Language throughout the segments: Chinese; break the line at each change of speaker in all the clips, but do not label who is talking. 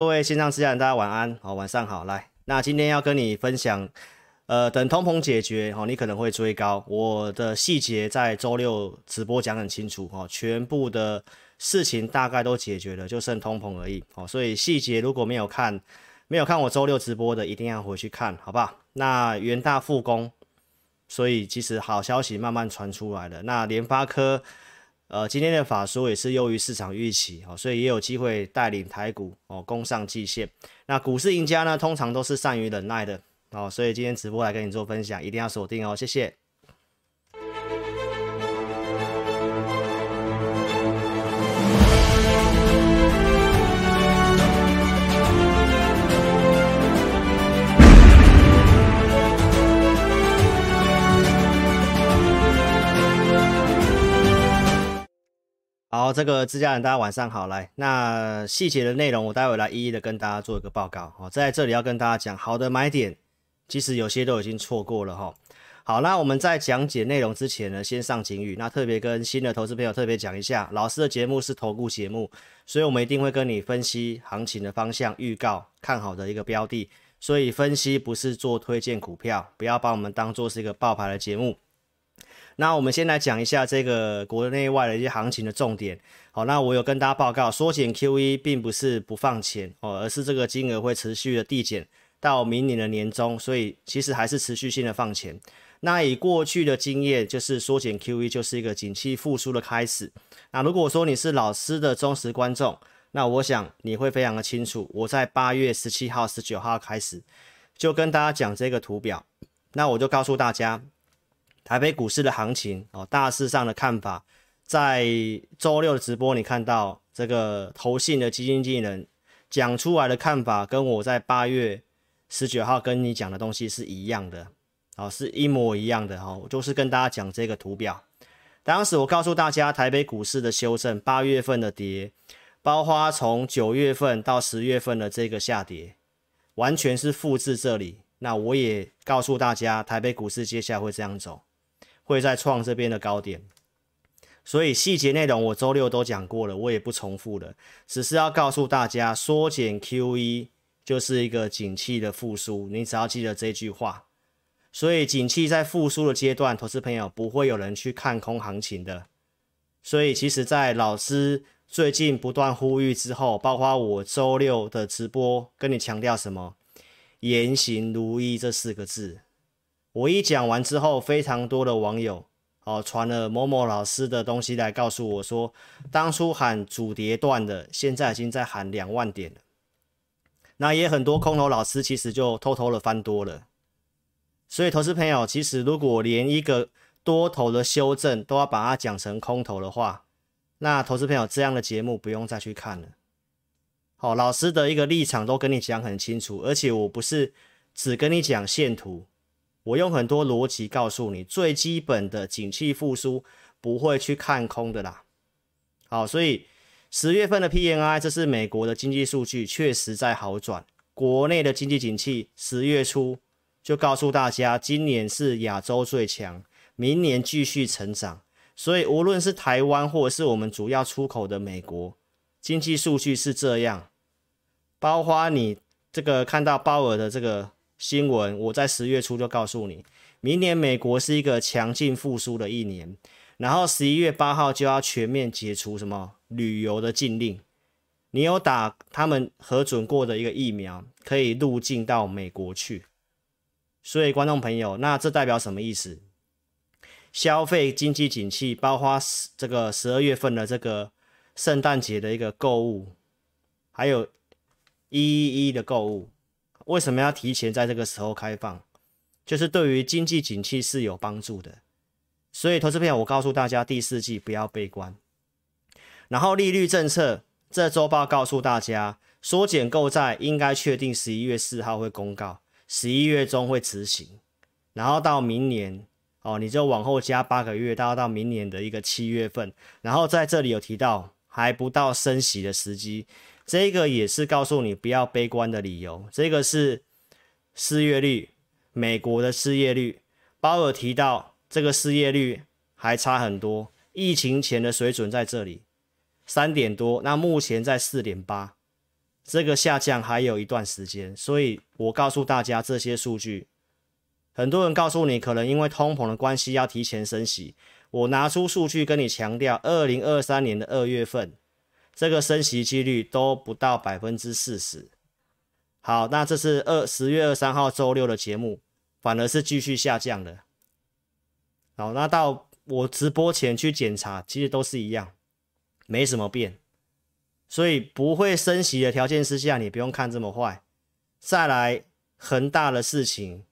各位线上之家人，大家晚安，好，晚上好。来，那今天要跟你分享，呃，等通膨解决，哦，你可能会追高。我的细节在周六直播讲很清楚，哦，全部的事情大概都解决了，就剩通膨而已，哦，所以细节如果没有看，没有看我周六直播的，一定要回去看，好不好？那元大复工，所以其实好消息慢慢传出来了。那联发科。呃，今天的法说也是优于市场预期哦，所以也有机会带领台股哦攻上季线。那股市赢家呢，通常都是善于忍耐的哦，所以今天直播来跟你做分享，一定要锁定哦，谢谢。好，这个自家人，大家晚上好。来，那细节的内容，我待会来一一的跟大家做一个报告。好，在这里要跟大家讲，好的买点，其实有些都已经错过了哈。好，那我们在讲解内容之前呢，先上警语。那特别跟新的投资朋友特别讲一下，老师的节目是投顾节目，所以我们一定会跟你分析行情的方向、预告看好的一个标的。所以分析不是做推荐股票，不要把我们当做是一个爆牌的节目。那我们先来讲一下这个国内外的一些行情的重点。好，那我有跟大家报告，缩减 QE 并不是不放钱哦，而是这个金额会持续的递减到明年的年中，所以其实还是持续性的放钱。那以过去的经验，就是缩减 QE 就是一个景气复苏的开始。那如果说你是老师的忠实观众，那我想你会非常的清楚，我在八月十七号、十九号开始就跟大家讲这个图表，那我就告诉大家。台北股市的行情哦，大势上的看法，在周六的直播，你看到这个投信的基金经理人讲出来的看法，跟我在八月十九号跟你讲的东西是一样的，哦，是一模一样的哈，我就是跟大家讲这个图表。当时我告诉大家，台北股市的修正，八月份的跌，包括从九月份到十月份的这个下跌，完全是复制这里。那我也告诉大家，台北股市接下来会这样走。会再创这边的高点，所以细节内容我周六都讲过了，我也不重复了，只是要告诉大家，缩减 QE 就是一个景气的复苏，你只要记得这句话。所以景气在复苏的阶段，投资朋友不会有人去看空行情的。所以其实，在老师最近不断呼吁之后，包括我周六的直播跟你强调什么“言行如一”这四个字。我一讲完之后，非常多的网友哦传了某某老师的东西来告诉我说，当初喊主跌段的，现在已经在喊两万点了。那也很多空头老师其实就偷偷的翻多了。所以投资朋友，其实如果连一个多头的修正都要把它讲成空头的话，那投资朋友这样的节目不用再去看了。好，老师的一个立场都跟你讲很清楚，而且我不是只跟你讲线图。我用很多逻辑告诉你，最基本的景气复苏不会去看空的啦。好，所以十月份的 PNI，这是美国的经济数据，确实在好转。国内的经济景气十月初就告诉大家，今年是亚洲最强，明年继续成长。所以无论是台湾或是我们主要出口的美国，经济数据是这样。包括你这个看到鲍尔的这个。新闻，我在十月初就告诉你，明年美国是一个强劲复苏的一年，然后十一月八号就要全面解除什么旅游的禁令，你有打他们核准过的一个疫苗，可以入境到美国去。所以观众朋友，那这代表什么意思？消费经济景气，包括这个十二月份的这个圣诞节的一个购物，还有一一一的购物。为什么要提前在这个时候开放？就是对于经济景气是有帮助的。所以，投资朋友，我告诉大家，第四季不要悲观。然后，利率政策，这周报告诉大家，缩减购债应该确定十一月四号会公告，十一月中会执行。然后到明年，哦，你就往后加八个月，到到明年的一个七月份。然后在这里有提到，还不到升息的时机。这个也是告诉你不要悲观的理由。这个是失业率，美国的失业率，鲍尔提到这个失业率还差很多，疫情前的水准在这里三点多，那目前在四点八，这个下降还有一段时间，所以我告诉大家这些数据。很多人告诉你，可能因为通膨的关系要提前升息。我拿出数据跟你强调，二零二三年的二月份，这个升息几率都不到百分之四十。好，那这是二十月二三号周六的节目，反而是继续下降的。好，那到我直播前去检查，其实都是一样，没什么变。所以不会升息的条件之下，你不用看这么坏。再来，恒大的事情，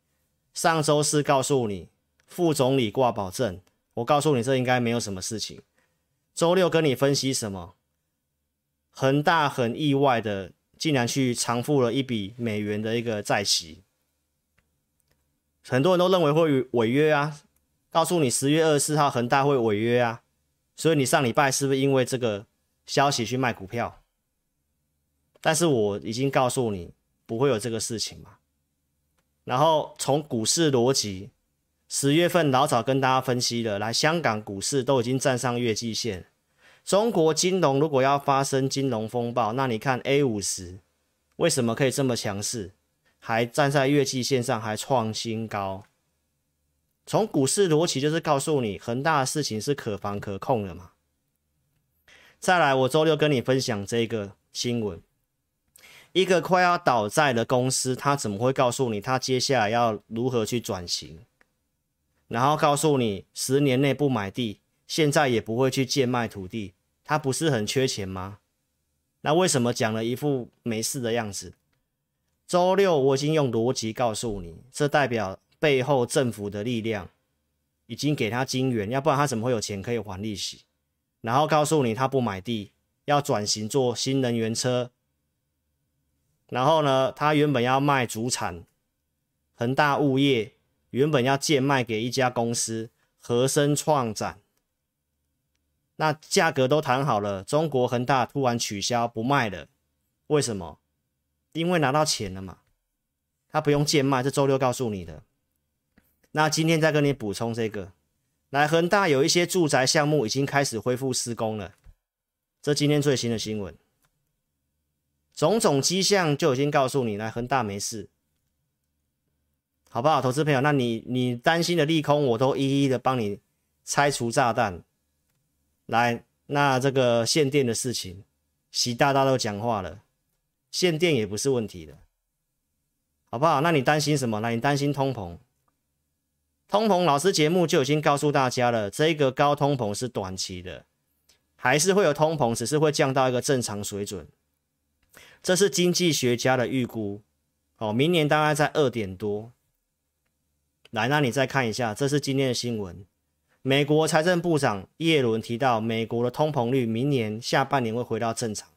上周四告诉你，副总理挂保证，我告诉你这应该没有什么事情。周六跟你分析什么？恒大很意外的，竟然去偿付了一笔美元的一个债息，很多人都认为会违约啊。告诉你十月二十四号恒大会违约啊，所以你上礼拜是不是因为这个？消息去卖股票，但是我已经告诉你不会有这个事情嘛。然后从股市逻辑，十月份老早跟大家分析了，来香港股市都已经站上月季线。中国金融如果要发生金融风暴，那你看 A 五十为什么可以这么强势，还站在月季线上还创新高？从股市逻辑就是告诉你，恒大的事情是可防可控的嘛。再来，我周六跟你分享这个新闻，一个快要倒债的公司，他怎么会告诉你他接下来要如何去转型？然后告诉你十年内不买地，现在也不会去贱卖土地，他不是很缺钱吗？那为什么讲了一副没事的样子？周六我已经用逻辑告诉你，这代表背后政府的力量已经给他金援，要不然他怎么会有钱可以还利息？然后告诉你他不买地，要转型做新能源车。然后呢，他原本要卖主产，恒大物业原本要贱卖给一家公司和生创展，那价格都谈好了，中国恒大突然取消不卖了，为什么？因为拿到钱了嘛，他不用贱卖，这周六告诉你的。那今天再跟你补充这个。来，恒大有一些住宅项目已经开始恢复施工了，这今天最新的新闻，种种迹象就已经告诉你，来恒大没事，好不好，投资朋友？那你你担心的利空，我都一一的帮你拆除炸弹。来，那这个限电的事情，习大大都讲话了，限电也不是问题的，好不好？那你担心什么？那你担心通膨？通膨老师节目就已经告诉大家了，这个高通膨是短期的，还是会有通膨，只是会降到一个正常水准。这是经济学家的预估，哦，明年大概在二点多。来，那你再看一下，这是今天的新闻，美国财政部长耶伦提到，美国的通膨率明年下半年会回到正常，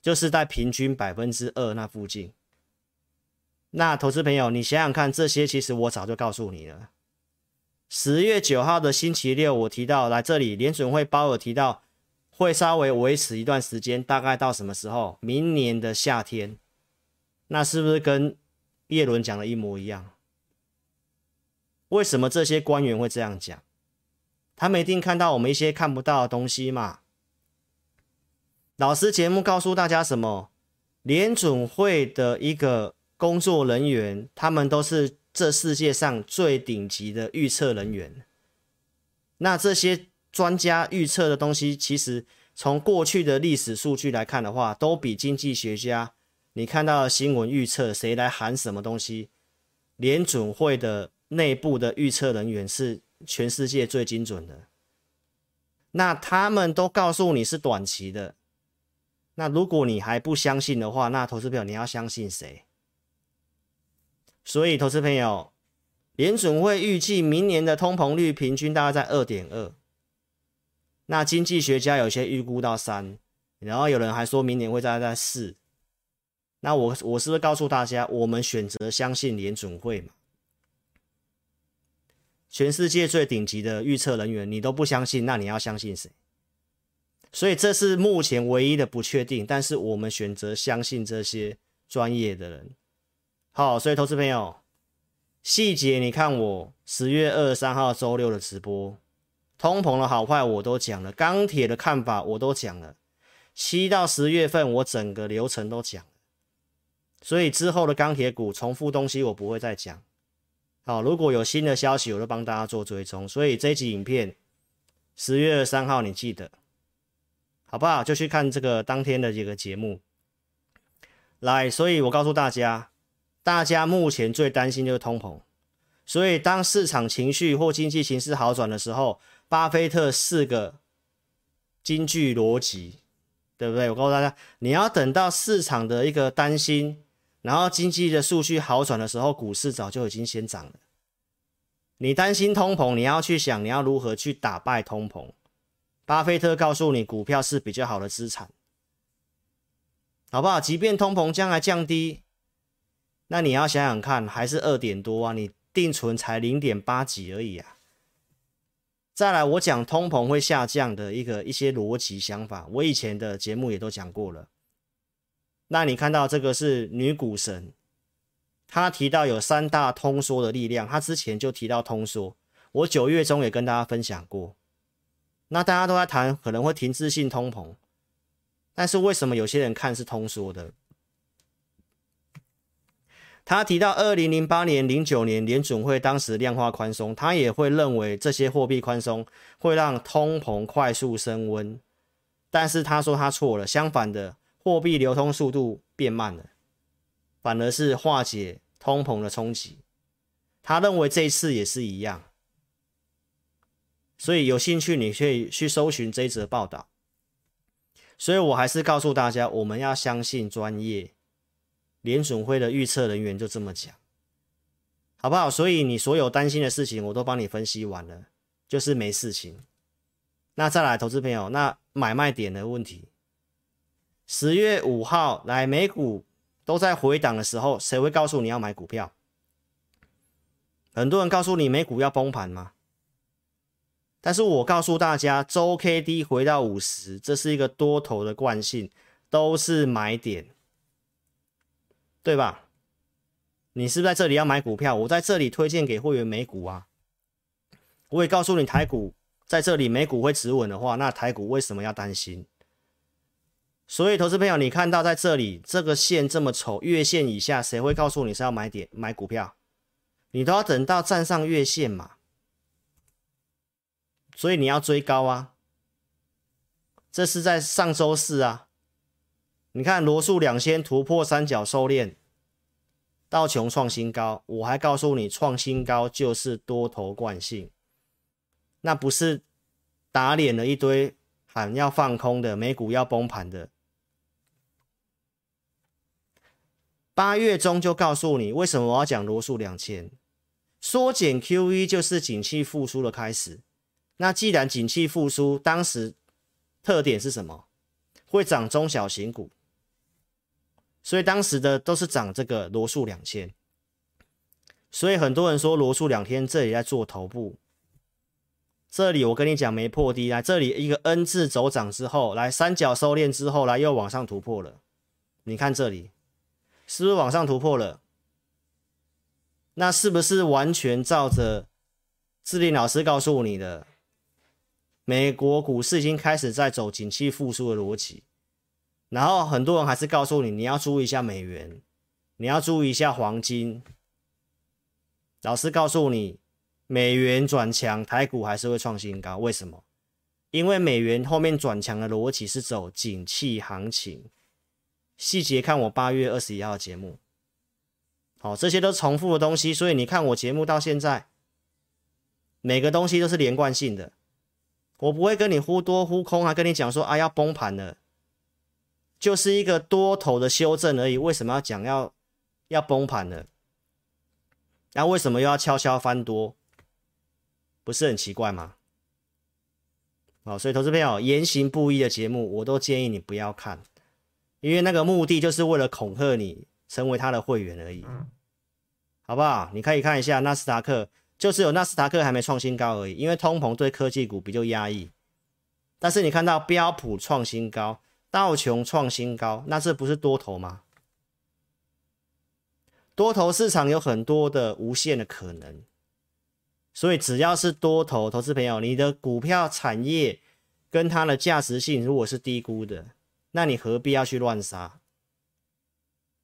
就是在平均百分之二那附近。那投资朋友，你想想看，这些其实我早就告诉你了。十月九号的星期六，我提到来这里，联准会鲍尔提到会稍微维持一段时间，大概到什么时候？明年的夏天。那是不是跟叶伦讲的一模一样？为什么这些官员会这样讲？他们一定看到我们一些看不到的东西嘛。老师节目告诉大家什么？联准会的一个。工作人员，他们都是这世界上最顶级的预测人员。那这些专家预测的东西，其实从过去的历史数据来看的话，都比经济学家你看到新闻预测谁来喊什么东西，联准会的内部的预测人员是全世界最精准的。那他们都告诉你是短期的。那如果你还不相信的话，那投资朋友你要相信谁？所以，投资朋友，联准会预计明年的通膨率平均大概在二点二。那经济学家有些预估到三，然后有人还说明年会大概在四。那我我是不是告诉大家，我们选择相信联准会嘛？全世界最顶级的预测人员你都不相信，那你要相信谁？所以这是目前唯一的不确定，但是我们选择相信这些专业的人。好，所以投资朋友，细节你看我十月二十三号周六的直播，通膨的好坏我都讲了，钢铁的看法我都讲了，七到十月份我整个流程都讲了，所以之后的钢铁股重复东西我不会再讲。好，如果有新的消息，我就帮大家做追踪。所以这一集影片十月二三号你记得，好不好？就去看这个当天的这个节目。来，所以我告诉大家，大家目前最担心就是通膨。所以当市场情绪或经济形势好转的时候，巴菲特四个金句逻辑，对不对？我告诉大家，你要等到市场的一个担心，然后经济的数据好转的时候，股市早就已经先涨了。你担心通膨，你要去想你要如何去打败通膨。巴菲特告诉你，股票是比较好的资产。好不好？即便通膨将来降低，那你要想想看，还是二点多啊？你定存才零点八几而已啊！再来，我讲通膨会下降的一个一些逻辑想法，我以前的节目也都讲过了。那你看到这个是女股神，她提到有三大通缩的力量，她之前就提到通缩，我九月中也跟大家分享过。那大家都在谈可能会停滞性通膨。但是为什么有些人看是通缩的？他提到二零零八年、零九年联准会当时量化宽松，他也会认为这些货币宽松会让通膨快速升温。但是他说他错了，相反的，货币流通速度变慢了，反而是化解通膨的冲击。他认为这一次也是一样。所以有兴趣你可以去搜寻这一则报道。所以我还是告诉大家，我们要相信专业。联准会的预测人员就这么讲，好不好？所以你所有担心的事情，我都帮你分析完了，就是没事情。那再来，投资朋友，那买卖点的问题，十月五号来美股都在回档的时候，谁会告诉你要买股票？很多人告诉你美股要崩盘吗？但是我告诉大家，周 K D 回到五十，这是一个多头的惯性，都是买点，对吧？你是在这里要买股票？我在这里推荐给会员美股啊。我也告诉你，台股在这里美股会止稳的话，那台股为什么要担心？所以，投资朋友，你看到在这里这个线这么丑，月线以下，谁会告诉你是要买点买股票？你都要等到站上月线嘛。所以你要追高啊！这是在上周四啊，你看罗素两千突破三角收敛，道琼创新高，我还告诉你创新高就是多头惯性，那不是打脸了一堆喊要放空的美股要崩盘的。八月中就告诉你为什么我要讲罗素两千，缩减 QE 就是景气复苏的开始。那既然景气复苏，当时特点是什么？会涨中小型股，所以当时的都是涨这个罗素两千。所以很多人说罗素两天这里在做头部，这里我跟你讲没破低，来这里一个 N 字走涨之后，来三角收敛之后，来又往上突破了。你看这里是不是往上突破了？那是不是完全照着志玲老师告诉你的？美国股市已经开始在走景气复苏的逻辑，然后很多人还是告诉你，你要注意一下美元，你要注意一下黄金。老师告诉你，美元转强，台股还是会创新高。为什么？因为美元后面转强的逻辑是走景气行情。细节看我八月二十一号的节目。好，这些都重复的东西，所以你看我节目到现在，每个东西都是连贯性的。我不会跟你忽多忽空啊，跟你讲说啊要崩盘了，就是一个多头的修正而已。为什么要讲要要崩盘了？那、啊、为什么又要悄悄翻多？不是很奇怪吗？好，所以投资朋友言行不一的节目，我都建议你不要看，因为那个目的就是为了恐吓你成为他的会员而已，好不好？你可以看一下纳斯达克。就是有纳斯达克还没创新高而已，因为通膨对科技股比较压抑。但是你看到标普创新高，道琼创新高，那这不是多头吗？多头市场有很多的无限的可能，所以只要是多头，投资朋友，你的股票产业跟它的价值性如果是低估的，那你何必要去乱杀？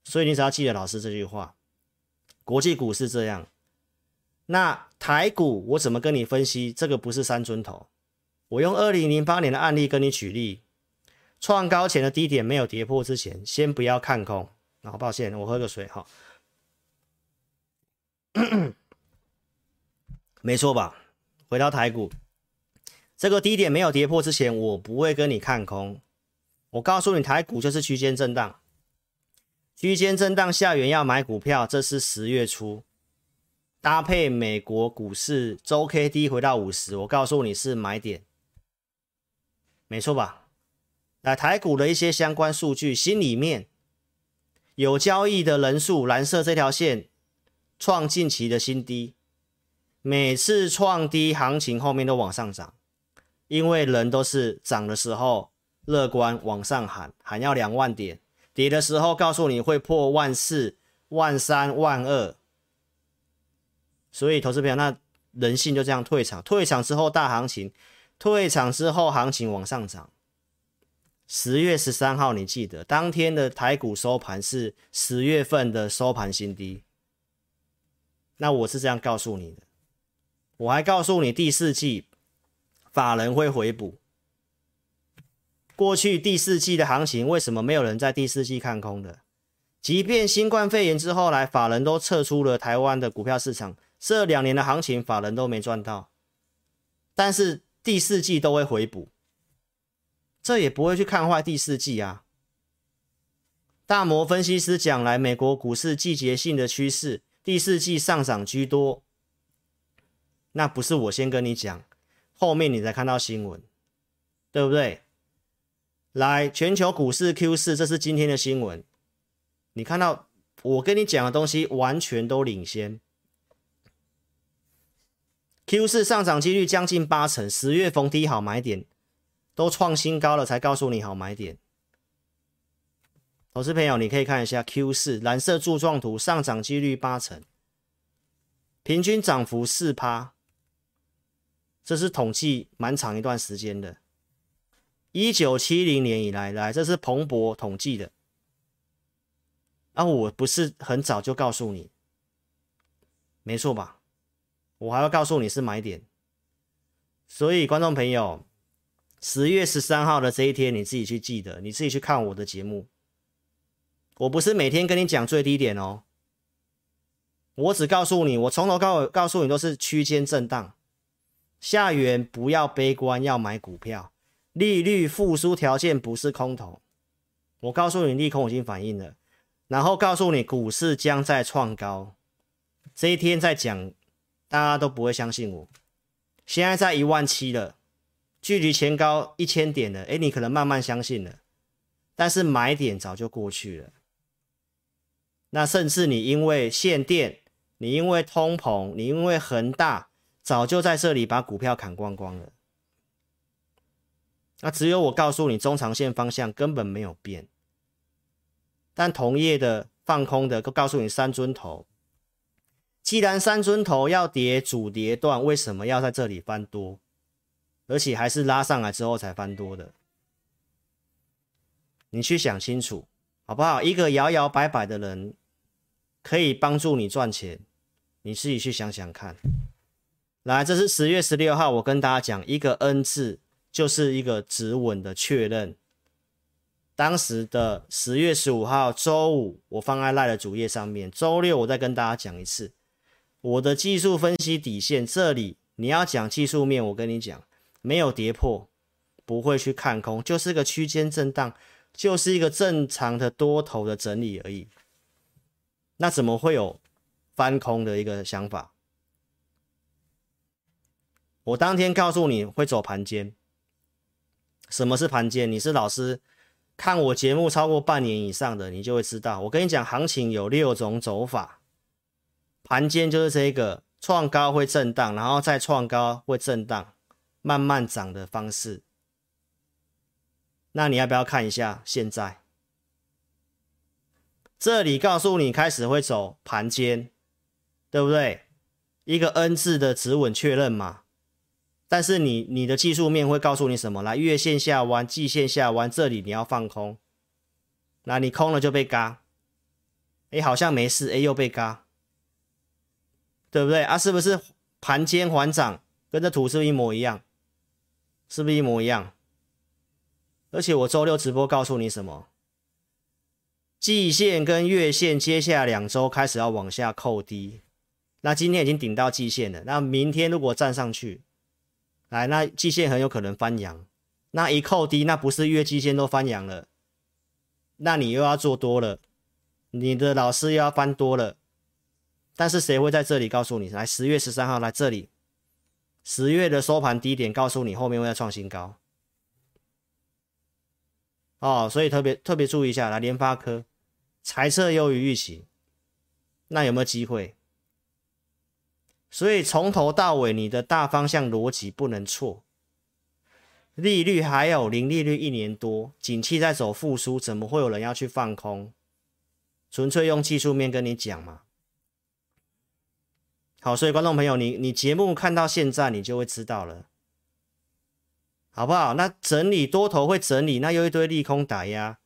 所以你只要记得老师这句话：国际股市这样，那台股我怎么跟你分析？这个不是三尊头，我用二零零八年的案例跟你举例，创高前的低点没有跌破之前，先不要看空。好抱歉，我喝个水哈。没错吧？回到台股，这个低点没有跌破之前，我不会跟你看空。我告诉你，台股就是区间震荡，区间震荡下缘要买股票，这是十月初搭配美国股市周 K D 回到五十，我告诉你是买点，没错吧？来台股的一些相关数据，心里面有交易的人数，蓝色这条线创近期的新低。每次创低，行情后面都往上涨，因为人都是涨的时候乐观往上喊，喊要两万点；跌的时候告诉你会破万四、万三、万二。所以投资朋友，那人性就这样退场，退场之后大行情，退场之后行情往上涨。十月十三号，你记得当天的台股收盘是十月份的收盘新低。那我是这样告诉你的。我还告诉你，第四季法人会回补。过去第四季的行情，为什么没有人在第四季看空的？即便新冠肺炎之后来，法人都撤出了台湾的股票市场，这两年的行情法人都没赚到。但是第四季都会回补，这也不会去看坏第四季啊。大摩分析师讲来，美国股市季节性的趋势，第四季上涨居多。那不是我先跟你讲，后面你才看到新闻，对不对？来，全球股市 Q 四，这是今天的新闻。你看到我跟你讲的东西，完全都领先。Q 四上涨几率将近八成，十月逢低好买点，都创新高了，才告诉你好买点。投资朋友，你可以看一下 Q 四蓝色柱状图，上涨几率八成，平均涨幅四趴。这是统计蛮长一段时间的，一九七零年以来，来，这是彭博统计的。啊，我不是很早就告诉你，没错吧？我还要告诉你是买点。所以，观众朋友，十月十三号的这一天，你自己去记得，你自己去看我的节目。我不是每天跟你讲最低点哦，我只告诉你，我从头告告诉你都是区间震荡。下缘不要悲观，要买股票。利率复苏条件不是空头。我告诉你，利空已经反应了，然后告诉你股市将在创高。这一天在讲，大家都不会相信我。现在在一万七了，距离前高一千点了。诶，你可能慢慢相信了，但是买点早就过去了。那甚至你因为限电，你因为通膨，你因为恒大。早就在这里把股票砍光光了，那只有我告诉你，中长线方向根本没有变。但同业的放空的都告诉你三尊头，既然三尊头要跌主跌段，为什么要在这里翻多？而且还是拉上来之后才翻多的？你去想清楚好不好？一个摇摇摆摆的人可以帮助你赚钱，你自己去想想看。来，这是十月十六号，我跟大家讲，一个 N 字就是一个止稳的确认。当时的十月十五号周五，我放在赖的主页上面。周六我再跟大家讲一次，我的技术分析底线这里，你要讲技术面，我跟你讲，没有跌破，不会去看空，就是个区间震荡，就是一个正常的多头的整理而已。那怎么会有翻空的一个想法？我当天告诉你会走盘间，什么是盘间？你是老师，看我节目超过半年以上的，你就会知道。我跟你讲，行情有六种走法，盘间就是这个创高会震荡，然后再创高会震荡，慢慢涨的方式。那你要不要看一下现在？这里告诉你开始会走盘间，对不对？一个 N 字的止稳确认嘛。但是你你的技术面会告诉你什么？来，月线下弯，季线下弯，这里你要放空。那你空了就被嘎，哎，好像没事，哎，又被嘎，对不对啊？是不是盘间缓涨，跟这图是不是一模一样？是不是一模一样？而且我周六直播告诉你什么？季线跟月线接下两周开始要往下扣低，那今天已经顶到季线了。那明天如果站上去，来，那季线很有可能翻阳。那一扣低，那不是月季线都翻阳了？那你又要做多了，你的老师又要翻多了。但是谁会在这里告诉你？来，十月十三号来这里，十月的收盘低点告诉你后面会再创新高。哦，所以特别特别注意一下，来联发科。财测优于预期，那有没有机会？所以从头到尾，你的大方向逻辑不能错。利率还有零利率一年多，景气在走复苏，怎么会有人要去放空？纯粹用技术面跟你讲嘛。好，所以观众朋友，你你节目看到现在，你就会知道了，好不好？那整理多头会整理，那又一堆利空打压。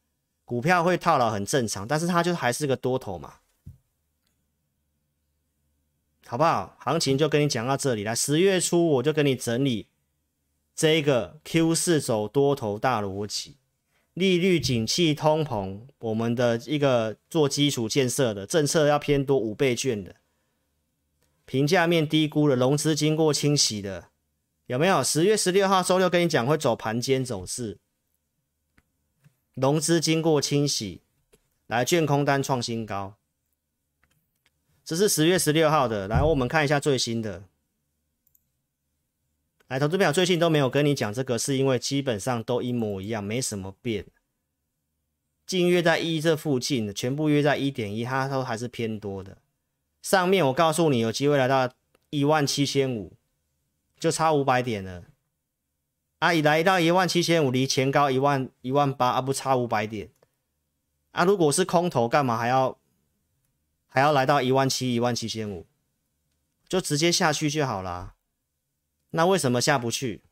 股票会套牢很正常，但是它就还是个多头嘛，好不好？行情就跟你讲到这里来，十月初我就跟你整理这一个 Q 四走多头大逻辑，利率、景气、通膨，我们的一个做基础建设的政策要偏多五倍券的，评价面低估的，融资经过清洗的，有没有？十月十六号周六跟你讲会走盘间走势。融资经过清洗，来券空单创新高，这是十月十六号的。来，我们看一下最新的。来，投资朋友最近都没有跟你讲这个，是因为基本上都一模一样，没什么变。近月在一这附近，全部约在一点一，它都还是偏多的。上面我告诉你，有机会来到一万七千五，就差五百点了。啊，已来到一万七千五，离前高一万一万八，啊不差五百点。啊，如果是空头，干嘛还要还要来到一万七一万七千五？就直接下去就好了。那为什么下不去？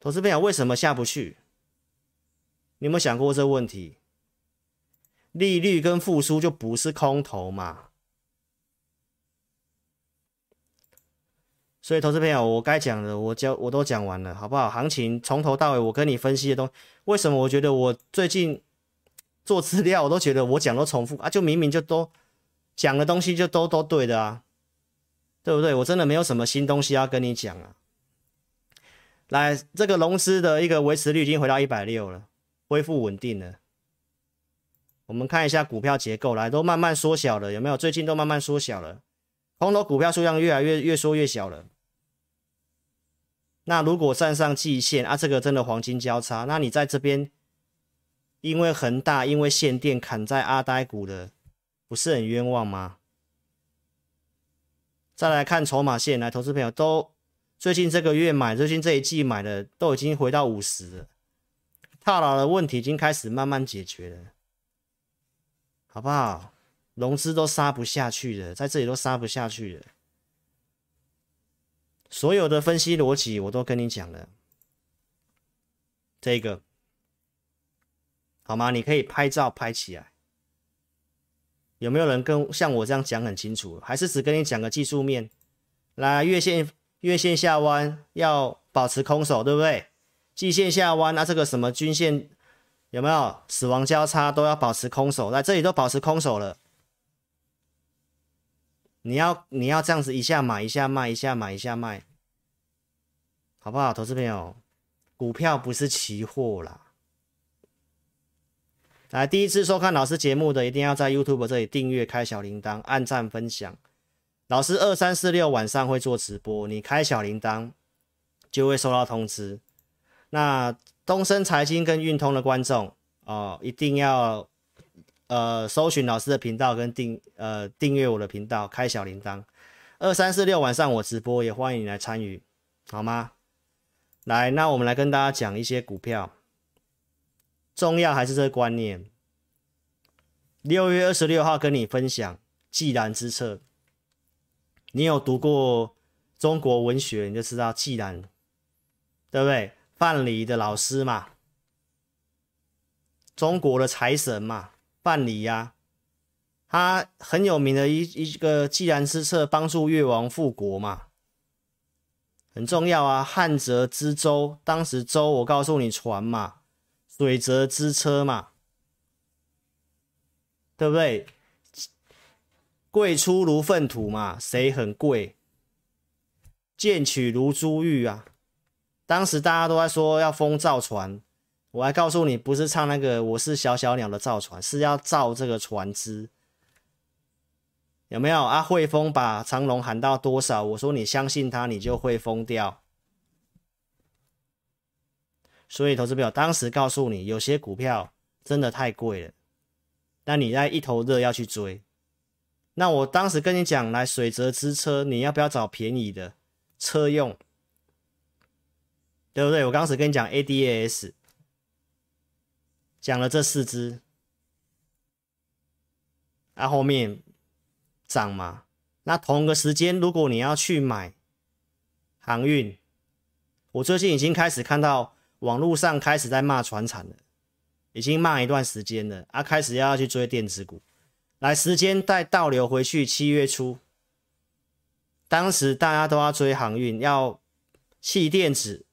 投资朋友为什么下不去？你有没有想过这个问题？利率跟复苏就不是空头嘛？所以，投资朋友，我该讲的我教我都讲完了，好不好？行情从头到尾，我跟你分析的东西，为什么我觉得我最近做资料，我都觉得我讲都重复啊？就明明就都讲的东西就都都对的啊，对不对？我真的没有什么新东西要跟你讲啊。来，这个融资的一个维持率已经回到一百六了，恢复稳定了。我们看一下股票结构，来都慢慢缩小了，有没有？最近都慢慢缩小了，空头股票数量越来越越缩越小了。那如果站上季线啊，这个真的黄金交叉，那你在这边，因为恒大因为限电砍在阿呆股的，不是很冤枉吗？再来看筹码线，来，投资朋友都最近这个月买，最近这一季买的都已经回到五十了，套牢的问题已经开始慢慢解决了，好不好？融资都杀不下去了，在这里都杀不下去了。所有的分析逻辑我都跟你讲了，这个好吗？你可以拍照拍起来。有没有人跟像我这样讲很清楚？还是只跟你讲个技术面？来，月线月线下弯要保持空手，对不对？季线下弯，那这个什么均线有没有死亡交叉都要保持空手？来，这里都保持空手了。你要你要这样子一下买一下卖，一下买一下卖，好不好？投资朋友，股票不是期货啦。来，第一次收看老师节目的，一定要在 YouTube 这里订阅、开小铃铛、按赞、分享。老师二三四六晚上会做直播，你开小铃铛就会收到通知。那东升财经跟运通的观众哦，一定要。呃，搜寻老师的频道跟订呃订阅我的频道，开小铃铛。二三四六晚上我直播，也欢迎你来参与，好吗？来，那我们来跟大家讲一些股票，重要还是这个观念。六月二十六号跟你分享济然之策，你有读过中国文学，你就知道既然，对不对？范蠡的老师嘛，中国的财神嘛，范蠡呀，他很有名的一一个既然之策，帮助越王复国嘛，很重要啊。汉泽之舟，当时舟，我告诉你船嘛，水泽之车嘛，对不对？贵出如粪土嘛，谁很贵？贱取如珠玉啊！当时大家都在说要封造船，我还告诉你，不是唱那个我是小小鸟的造船，是要造这个船只，有没有啊？会封把长龙喊到多少？我说你相信他，你就会封掉。所以投资朋友，当时告诉你，有些股票真的太贵了，那你在一头热要去追。那我当时跟你讲，来水泽之车，你要不要找便宜的车用？对不对？我当时跟你讲 ADAS，讲了这四只，那、啊、后面涨嘛？那同个时间，如果你要去买航运，我最近已经开始看到网络上开始在骂传产了，已经骂一段时间了啊，开始要去追电子股。来，时间再倒流回去，七月初，当时大家都要追航运，要弃电子。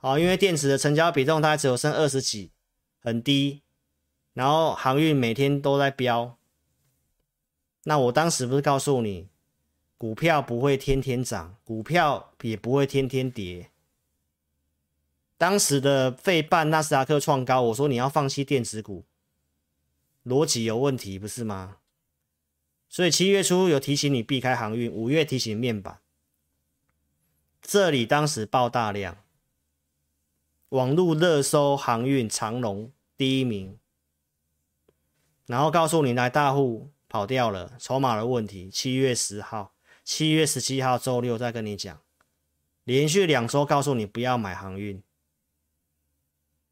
哦，因为电子的成交比重大概只有剩二十几，很低，然后航运每天都在飙。那我当时不是告诉你，股票不会天天涨，股票也不会天天跌。当时的费半纳斯达克创高，我说你要放弃电子股，逻辑有问题不是吗？所以七月初有提醒你避开航运，五月提醒面板，这里当时爆大量。网络热搜航运长龙第一名，然后告诉你来大户跑掉了，筹码的问题。七月十号、七月十七号周六再跟你讲，连续两周告诉你不要买航运，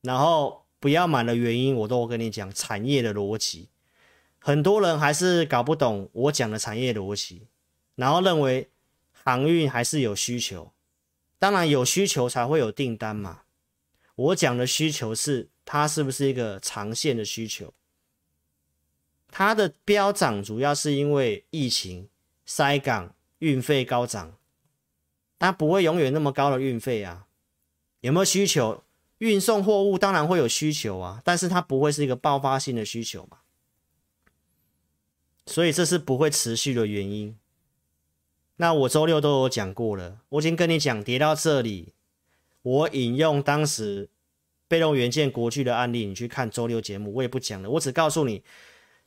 然后不要买的原因我都跟你讲产业的逻辑，很多人还是搞不懂我讲的产业逻辑，然后认为航运还是有需求，当然有需求才会有订单嘛。我讲的需求是它是不是一个长线的需求？它的飙涨主要是因为疫情塞港、运费高涨，它不会永远那么高的运费啊。有没有需求？运送货物当然会有需求啊，但是它不会是一个爆发性的需求嘛。所以这是不会持续的原因。那我周六都有讲过了，我已经跟你讲跌到这里。我引用当时被动元件国巨的案例，你去看周六节目，我也不讲了。我只告诉你，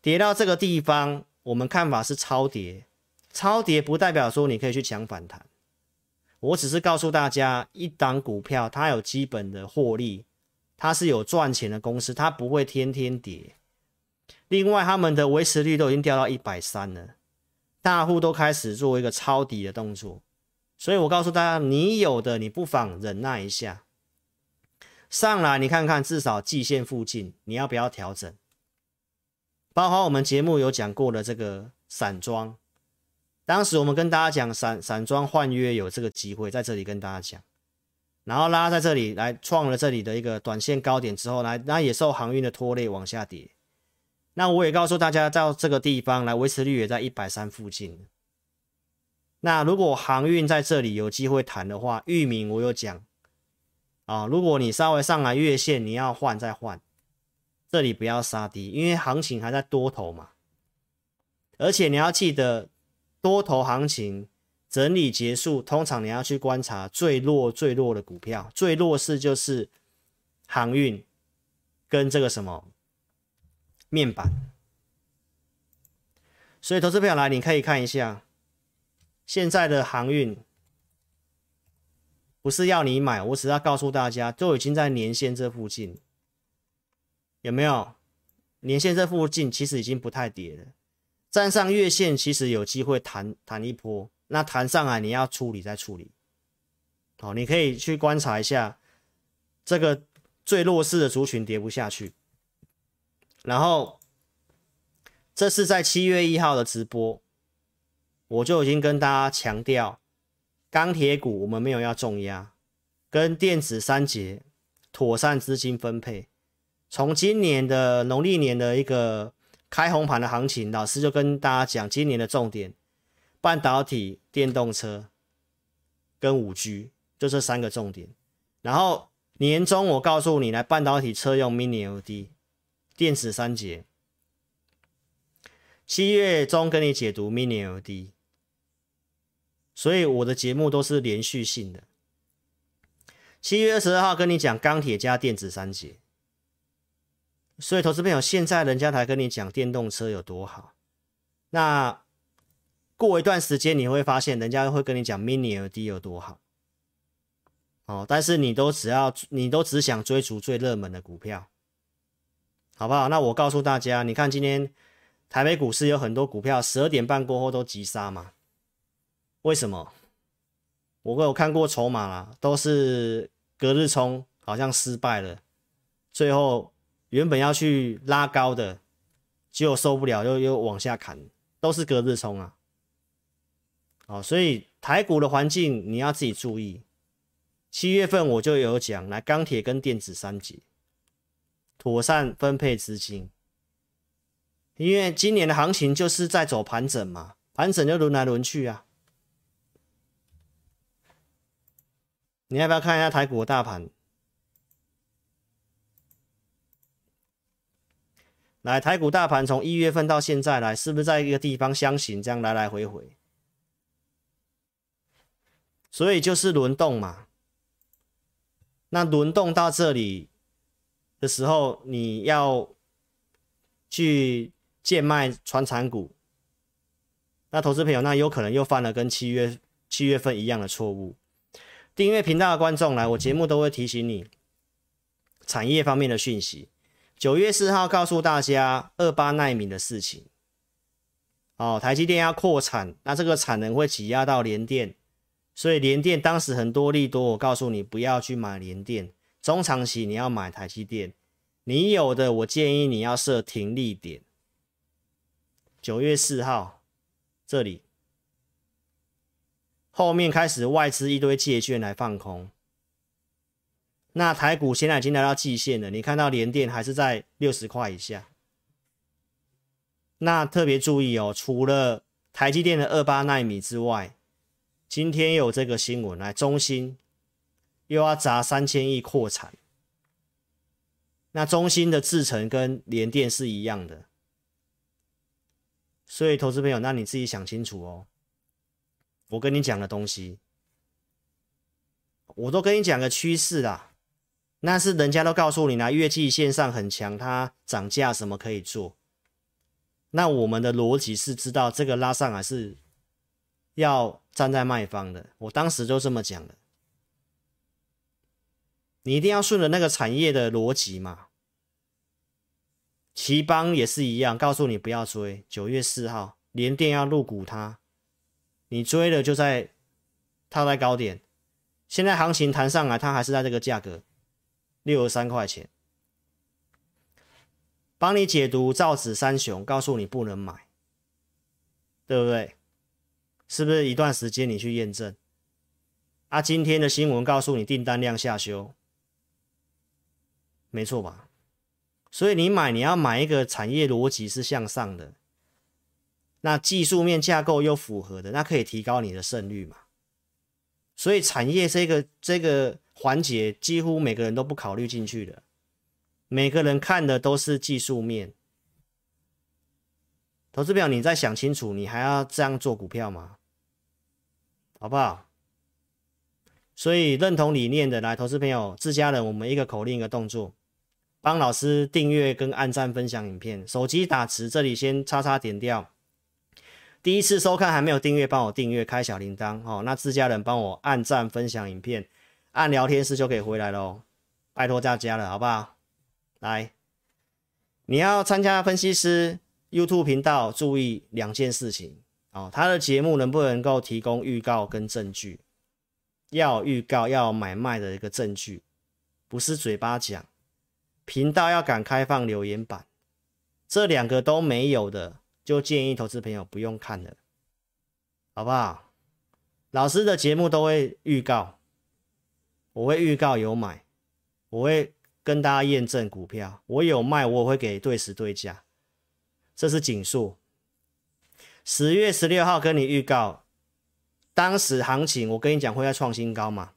跌到这个地方，我们看法是超跌。超跌不代表说你可以去抢反弹。我只是告诉大家，一档股票它有基本的获利，它是有赚钱的公司，它不会天天跌。另外，他们的维持率都已经掉到一百三了，大户都开始做一个抄底的动作。所以我告诉大家，你有的你不妨忍耐一下，上来你看看，至少季线附近你要不要调整？包括我们节目有讲过的这个散装，当时我们跟大家讲散散装换约有这个机会，在这里跟大家讲，然后拉在这里来创了这里的一个短线高点之后，来那也受航运的拖累往下跌。那我也告诉大家，到这个地方来维持率也在一百三附近。那如果航运在这里有机会谈的话，域名我有讲啊，如果你稍微上来月线，你要换再换，这里不要杀低，因为行情还在多头嘛。而且你要记得，多头行情整理结束，通常你要去观察最弱最弱的股票，最弱势就是航运跟这个什么面板。所以投资朋友来，你可以看一下。现在的航运不是要你买，我只要告诉大家，都已经在年线这附近，有没有？年线这附近其实已经不太跌了，站上月线其实有机会弹弹一波，那弹上来你要处理再处理。好，你可以去观察一下这个最弱势的族群跌不下去，然后这是在七月一号的直播。我就已经跟大家强调，钢铁股我们没有要重压，跟电子三节妥善资金分配。从今年的农历年的一个开红盘的行情，老师就跟大家讲，今年的重点，半导体、电动车跟五 G，就这三个重点。然后年终我告诉你，来半导体车用 Mini LED，电子三节。七月中跟你解读 Mini LED，所以我的节目都是连续性的。七月二十二号跟你讲钢铁加电子三节，所以投资朋友现在人家才跟你讲电动车有多好，那过一段时间你会发现人家会跟你讲 Mini LED 有多好。哦，但是你都只要你都只想追逐最热门的股票，好不好？那我告诉大家，你看今天。台北股市有很多股票，十二点半过后都急杀嘛？为什么？我有看过筹码啦，都是隔日冲，好像失败了。最后原本要去拉高的，结果受不了，又又往下砍，都是隔日冲啊。哦，所以台股的环境你要自己注意。七月份我就有讲，来钢铁跟电子三节，妥善分配资金。因为今年的行情就是在走盘整嘛，盘整就轮来轮去啊。你要不要看一下台股的大盘？来，台股大盘从一月份到现在来，是不是在一个地方箱型这样来来回回？所以就是轮动嘛。那轮动到这里的时候，你要去。贱卖传产股，那投资朋友那有可能又犯了跟七月七月份一样的错误。订阅频道的观众来，我节目都会提醒你产业方面的讯息。九月四号告诉大家二八奈米的事情。哦，台积电要扩产，那这个产能会挤压到联电，所以联电当时很多利多，我告诉你不要去买联电，中长期你要买台积电。你有的，我建议你要设停利点。九月四号，这里后面开始外资一堆借券来放空，那台股现在已经来到季线了，你看到联电还是在六十块以下。那特别注意哦，除了台积电的二八奈米之外，今天有这个新闻来，中芯又要砸三千亿扩产，那中芯的制程跟联电是一样的。所以，投资朋友，那你自己想清楚哦。我跟你讲的东西，我都跟你讲个趋势啦。那是人家都告诉你啦，月季线上很强，它涨价什么可以做。那我们的逻辑是知道这个拉上来是要站在卖方的。我当时就这么讲的。你一定要顺着那个产业的逻辑嘛。奇邦也是一样，告诉你不要追。九月四号，联电要入股它，你追了就在套在高点。现在行情弹上来，它还是在这个价格，六十三块钱。帮你解读造纸三雄，告诉你不能买，对不对？是不是一段时间你去验证？啊，今天的新闻告诉你订单量下修，没错吧？所以你买，你要买一个产业逻辑是向上的，那技术面架构又符合的，那可以提高你的胜率嘛。所以产业这个这个环节，几乎每个人都不考虑进去的，每个人看的都是技术面。投资表，你再想清楚，你还要这样做股票吗？好不好？所以认同理念的来，投资朋友，自家人，我们一个口令一个动作。帮老师订阅跟按赞分享影片，手机打词这里先叉叉点掉。第一次收看还没有订阅，帮我订阅开小铃铛哦。那自家人帮我按赞分享影片，按聊天室就可以回来喽，拜托大家了，好不好？来，你要参加分析师 YouTube 频道，注意两件事情哦。他的节目能不能够提供预告跟证据？要预告，要买卖的一个证据，不是嘴巴讲。频道要敢开放留言板，这两个都没有的，就建议投资朋友不用看了，好不好？老师的节目都会预告，我会预告有买，我会跟大家验证股票，我有卖，我会给对时对价。这是景硕，十月十六号跟你预告，当时行情我跟你讲会要创新高嘛？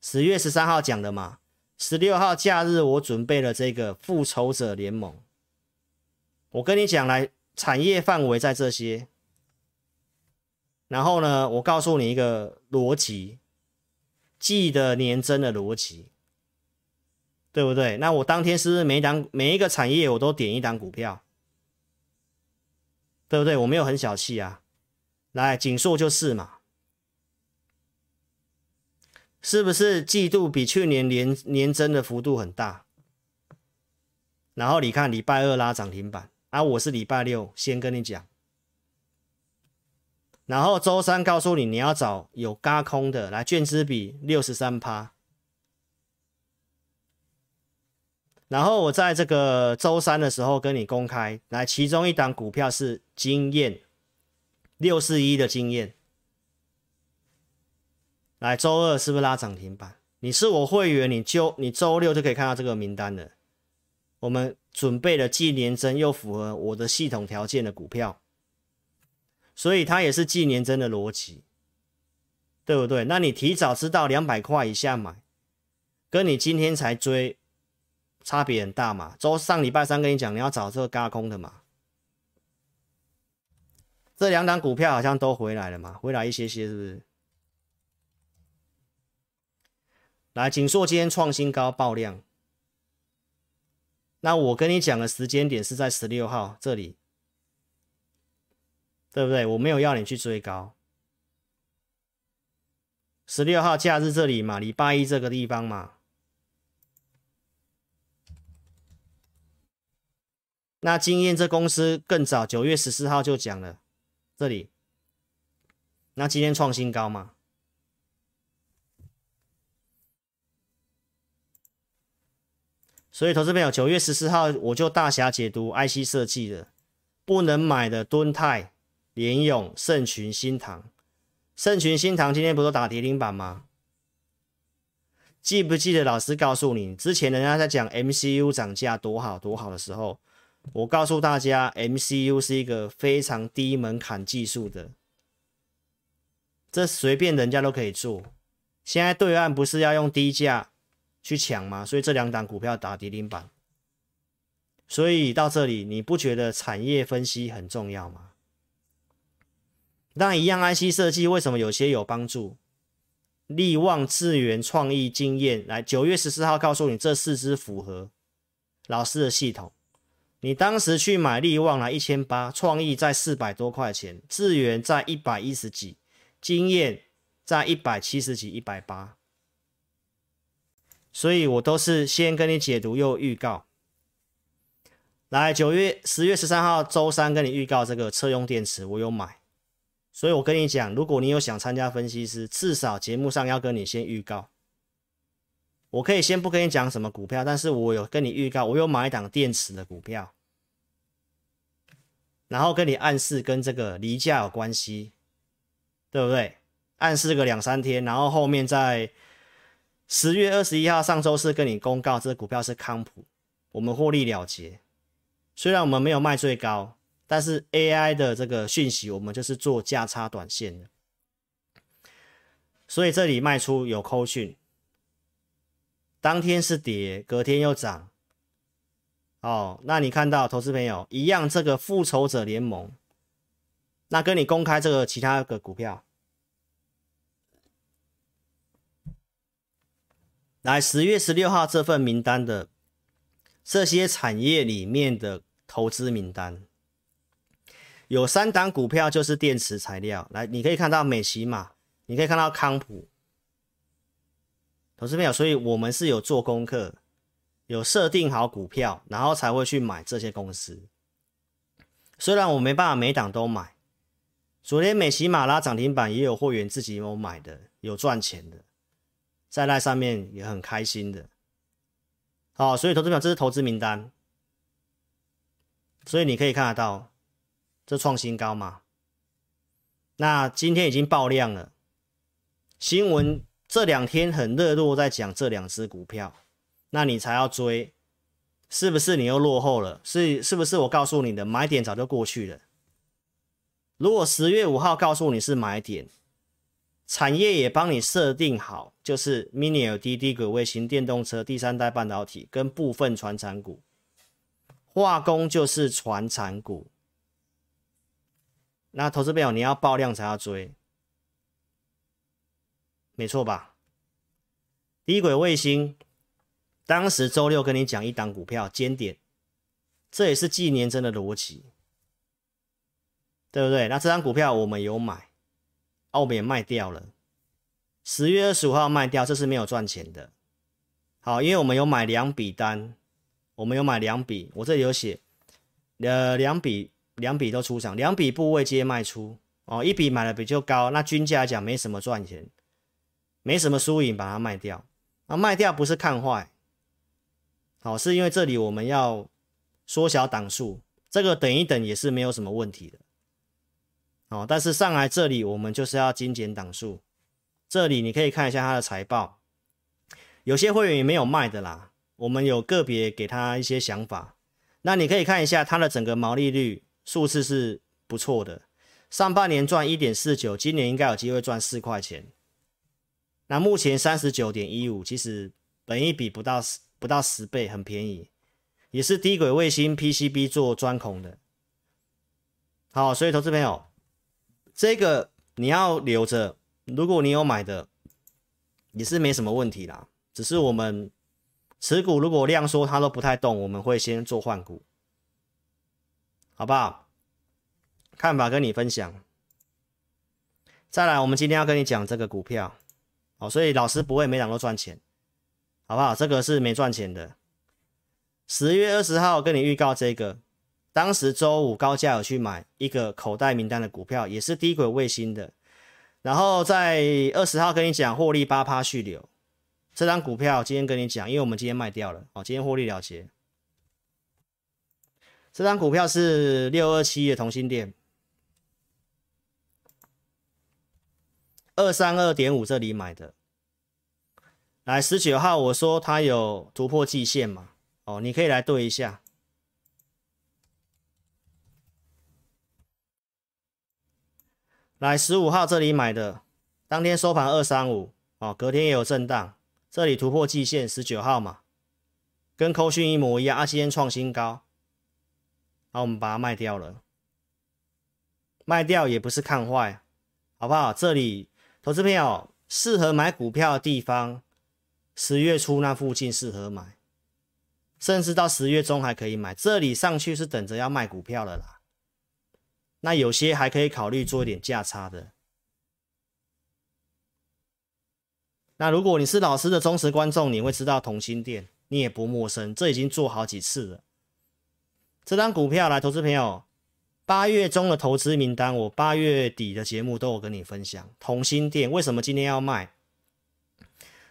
十月十三号讲的嘛？十六号假日我准备了这个复仇者联盟，我跟你讲来，产业范围在这些。然后呢，我告诉你一个逻辑，季的年增的逻辑，对不对？那我当天是不是每一档每一个产业我都点一档股票，对不对？我没有很小气啊。来，景硕就是嘛，是不是季度比去年年年增的幅度很大？然后你看礼拜二拉涨停板，啊，我是礼拜六先跟你讲。然后周三告诉你，你要找有轧空的来，券资比六十三趴。然后我在这个周三的时候跟你公开，来，其中一档股票是经验，六四一的经验。来，周二是不是拉涨停板？你是我会员，你就你周六就可以看到这个名单了。我们准备了既年增又符合我的系统条件的股票。所以它也是纪年真的逻辑，对不对？那你提早知道两百块以下买，跟你今天才追，差别很大嘛。周上礼拜三跟你讲，你要找这个轧空的嘛。这两档股票好像都回来了嘛，回来一些些，是不是？来，景硕今天创新高爆量，那我跟你讲的时间点是在十六号这里。对不对？我没有要你去追高。十六号假日这里嘛，礼拜一这个地方嘛。那晶焱这公司更早，九月十四号就讲了，这里。那今天创新高嘛？所以投资朋友，九月十四号我就大侠解读 IC 设计的，不能买的敦泰。联咏、盛群、新唐，盛群、新唐今天不都打跌停板吗？记不记得老师告诉你，之前人家在讲 MCU 涨价多好多好的时候，我告诉大家，MCU 是一个非常低门槛技术的，这随便人家都可以做。现在对岸不是要用低价去抢吗？所以这两档股票打跌停板。所以到这里，你不觉得产业分析很重要吗？那一样，IC 设计为什么有些有帮助？力旺、智源、创意、经验，来九月十四号告诉你这四支符合老师的系统。你当时去买力旺来一千八，创意在四百多块钱，智源在一百一十几，经验在一百七十几、一百八。所以我都是先跟你解读又预告。来九月十月十三号周三跟你预告这个车用电池，我有买。所以我跟你讲，如果你有想参加分析师，至少节目上要跟你先预告。我可以先不跟你讲什么股票，但是我有跟你预告，我有买一档电池的股票，然后跟你暗示跟这个离价有关系，对不对？暗示个两三天，然后后面在十月二十一号上周四跟你公告，这个股票是康普，我们获利了结。虽然我们没有卖最高。但是 AI 的这个讯息，我们就是做价差短线的，所以这里卖出有扣讯，当天是跌，隔天又涨，哦，那你看到投资朋友一样，这个复仇者联盟，那跟你公开这个其他的股票，来十月十六号这份名单的这些产业里面的投资名单。有三档股票就是电池材料，来，你可以看到美琪玛，你可以看到康普，投资朋友，所以我们是有做功课，有设定好股票，然后才会去买这些公司。虽然我没办法每档都买，昨天美琪玛拉涨停板，也有会员自己有买的，有赚钱的，在那上面也很开心的。好，所以投资表，这是投资名单，所以你可以看得到。这创新高嘛？那今天已经爆量了，新闻这两天很热络，在讲这两只股票，那你才要追，是不是你又落后了？是是不是我告诉你的买点早就过去了？如果十月五号告诉你是买点，产业也帮你设定好，就是 Mini LED 低轨卫星、电动车、第三代半导体跟部分传产股，化工就是传产股。那投资朋友你要爆量才要追，没错吧？低轨卫星，当时周六跟你讲一档股票尖点，这也是季年增的逻辑。对不对？那这张股票我们有买，啊，我们也卖掉了。十月二十五号卖掉，这是没有赚钱的。好，因为我们有买两笔单，我们有买两笔，我这里有写，呃，两笔两笔都出场，两笔部位皆卖出哦。一笔买的比较高，那均价来讲没什么赚钱，没什么输赢，把它卖掉。啊，卖掉不是看坏，好，是因为这里我们要缩小档数，这个等一等也是没有什么问题的。哦，但是上来这里我们就是要精简档数。这里你可以看一下它的财报，有些会员也没有卖的啦。我们有个别给他一些想法，那你可以看一下它的整个毛利率数字是不错的，上半年赚一点四九，今年应该有机会赚四块钱。那目前三十九点一五，其实本益比不到十不到十倍，很便宜，也是低轨卫星 PCB 做钻孔的。好，所以投资朋友。这个你要留着，如果你有买的，也是没什么问题啦。只是我们持股如果量缩它都不太动，我们会先做换股，好不好？看法跟你分享。再来，我们今天要跟你讲这个股票，哦，所以老师不会每档都赚钱，好不好？这个是没赚钱的。十月二十号跟你预告这个。当时周五高价有去买一个口袋名单的股票，也是低轨卫星的。然后在二十号跟你讲获利八趴续留，这张股票今天跟你讲，因为我们今天卖掉了哦，今天获利了结。这张股票是六二七的同心店，二三二点五这里买的。来十九号我说它有突破季线嘛，哦，你可以来对一下。来十五号这里买的，当天收盘二三五哦，隔天也有震荡，这里突破季线十九号嘛，跟扣讯一模一样，啊，今天创新高，好，我们把它卖掉了，卖掉也不是看坏，好不好？这里投资朋友适合买股票的地方，十月初那附近适合买，甚至到十月中还可以买，这里上去是等着要卖股票了啦。那有些还可以考虑做一点价差的。那如果你是老师的忠实观众，你会知道同心电，你也不陌生，这已经做好几次了。这张股票来，投资朋友，八月中的投资名单，我八月底的节目都有跟你分享。同心店为什么今天要卖？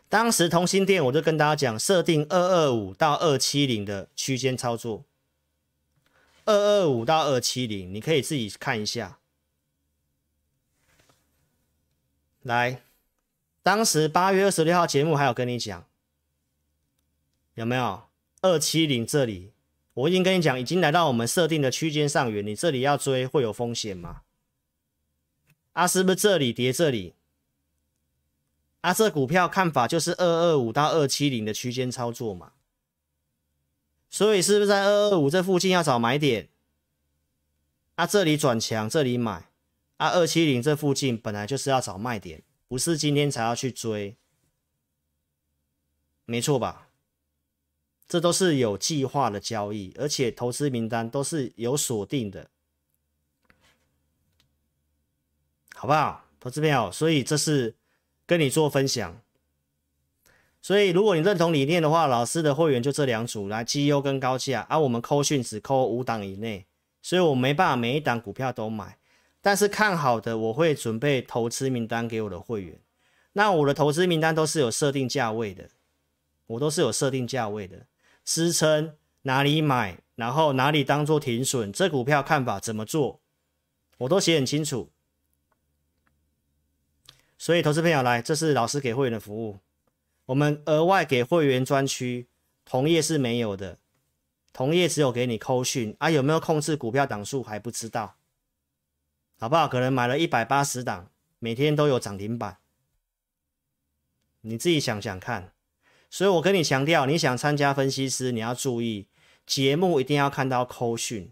当时同心店我就跟大家讲，设定二二五到二七零的区间操作。二二五到二七零，你可以自己看一下。来，当时八月二十六号节目还有跟你讲，有没有二七零这里？我已经跟你讲，已经来到我们设定的区间上缘，你这里要追会有风险吗？啊，是不是这里跌这里？啊，这股票看法就是二二五到二七零的区间操作嘛。所以是不是在二二五这附近要找买点？啊，这里转强，这里买。啊，二七零这附近本来就是要找卖点，不是今天才要去追，没错吧？这都是有计划的交易，而且投资名单都是有锁定的，好不好？投资朋友，所以这是跟你做分享。所以，如果你认同理念的话，老师的会员就这两组来，绩优跟高价，而、啊、我们扣讯只扣五档以内，所以我没办法每一档股票都买，但是看好的我会准备投资名单给我的会员。那我的投资名单都是有设定价位的，我都是有设定价位的，支撑哪里买，然后哪里当做停损，这股票看法怎么做，我都写很清楚。所以投资朋友来，这是老师给会员的服务，我们额外给会员专区，同业是没有的，同业只有给你扣讯啊，有没有控制股票档数还不知道，好不好？可能买了一百八十档，每天都有涨停板，你自己想想看。所以我跟你强调，你想参加分析师，你要注意节目一定要看到扣讯。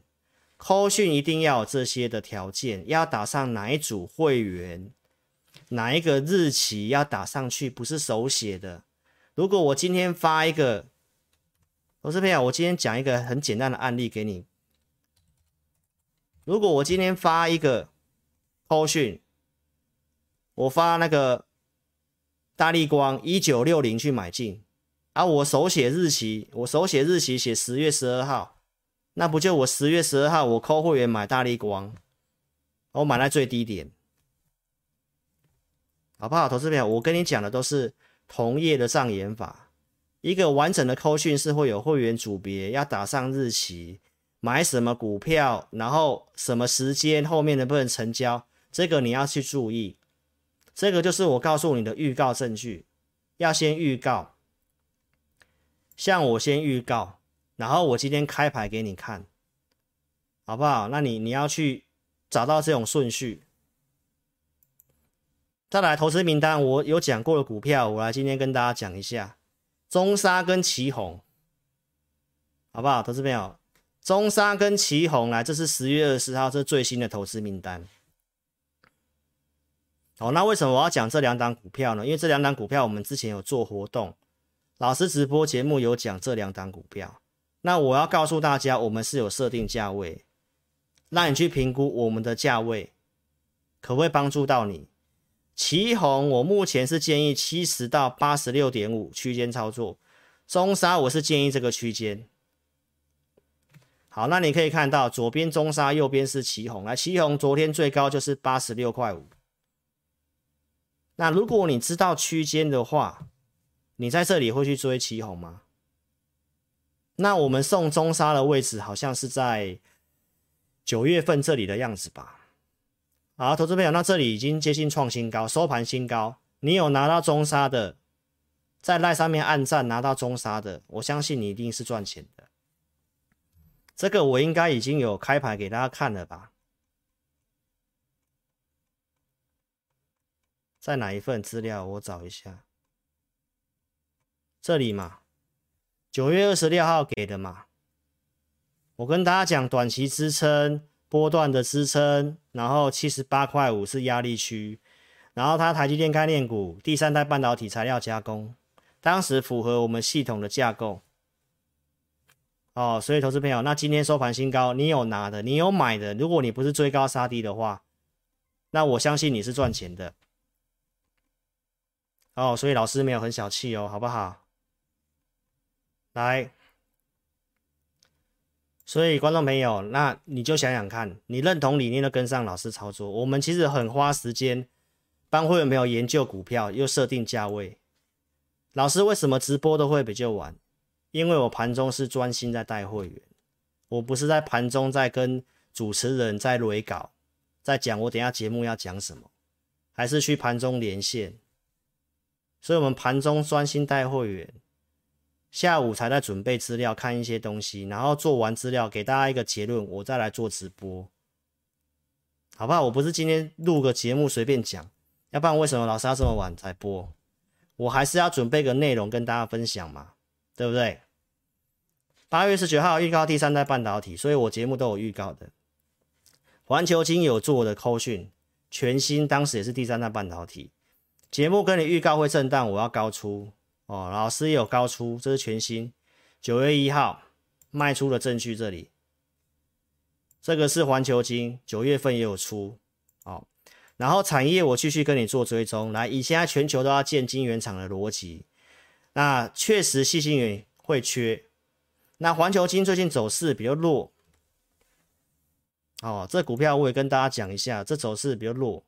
扣讯一定要有这些的条件，要打上哪一组会员，哪一个日期要打上去，不是手写的。如果我今天发一个，我是朋友，我今天讲一个很简单的案例给你。如果我今天发一个扣讯，我发那个大立光一九六零去买进，啊，我手写日期，我手写日期写十月十二号。那不就我十月十二号我扣会员买大立光，我买在最低点，好不好？投资朋友，我跟你讲的都是同业的障眼法。一个完整的扣讯是会有会员组别，要打上日期，买什么股票，然后什么时间后面能不能成交，这个你要去注意。这个就是我告诉你的预告证据，要先预告，像我先预告。然后我今天开牌给你看，好不好？那你你要去找到这种顺序。再来投资名单，我有讲过的股票，我来今天跟大家讲一下，中沙跟旗红，好不好？投资朋友，中沙跟旗红来，这是十月二十号，这最新的投资名单。好，那为什么我要讲这两档股票呢？因为这两档股票我们之前有做活动，老师直播节目有讲这两档股票。那我要告诉大家，我们是有设定价位，让你去评估我们的价位可不可以帮助到你。旗红，我目前是建议七十到八十六点五区间操作，中沙我是建议这个区间。好，那你可以看到左边中沙，右边是旗红。来，旗红昨天最高就是八十六块五。那如果你知道区间的话，你在这里会去追奇鋐吗？那我们送中沙的位置好像是在九月份这里的样子吧？好，投资朋友，那这里已经接近创新高，收盘新高。你有拿到中沙的，在赖上面按赞拿到中沙的，我相信你一定是赚钱的。这个我应该已经有开牌给大家看了吧？在哪一份资料？我找一下，这里嘛。九月二十六号给的嘛，我跟大家讲短期支撑、波段的支撑，然后七十八块五是压力区，然后它台积电概念股、第三代半导体材料加工，当时符合我们系统的架构。哦，所以投资朋友，那今天收盘新高，你有拿的，你有买的，如果你不是追高杀低的话，那我相信你是赚钱的。哦，所以老师没有很小气哦，好不好？来，所以观众朋友，那你就想想看，你认同理念的跟上老师操作。我们其实很花时间帮会员朋友研究股票，又设定价位。老师为什么直播都会比较晚？因为我盘中是专心在带会员，我不是在盘中在跟主持人在录稿，在讲我等下节目要讲什么，还是去盘中连线。所以，我们盘中专心带会员。下午才在准备资料，看一些东西，然后做完资料给大家一个结论，我再来做直播，好不好？我不是今天录个节目随便讲，要不然为什么老师要这么晚才播？我还是要准备个内容跟大家分享嘛，对不对？八月十九号预告第三代半导体，所以我节目都有预告的。环球金有做的扣讯，全新当时也是第三代半导体，节目跟你预告会震荡，我要高出。哦，老师也有高出，这是全新，九月一号卖出的证据，这里，这个是环球金，九月份也有出，哦，然后产业我继续跟你做追踪，来，以现在全球都要建晶圆厂的逻辑，那确实细晶圆会缺，那环球金最近走势比较弱，哦，这股票我也跟大家讲一下，这走势比较弱，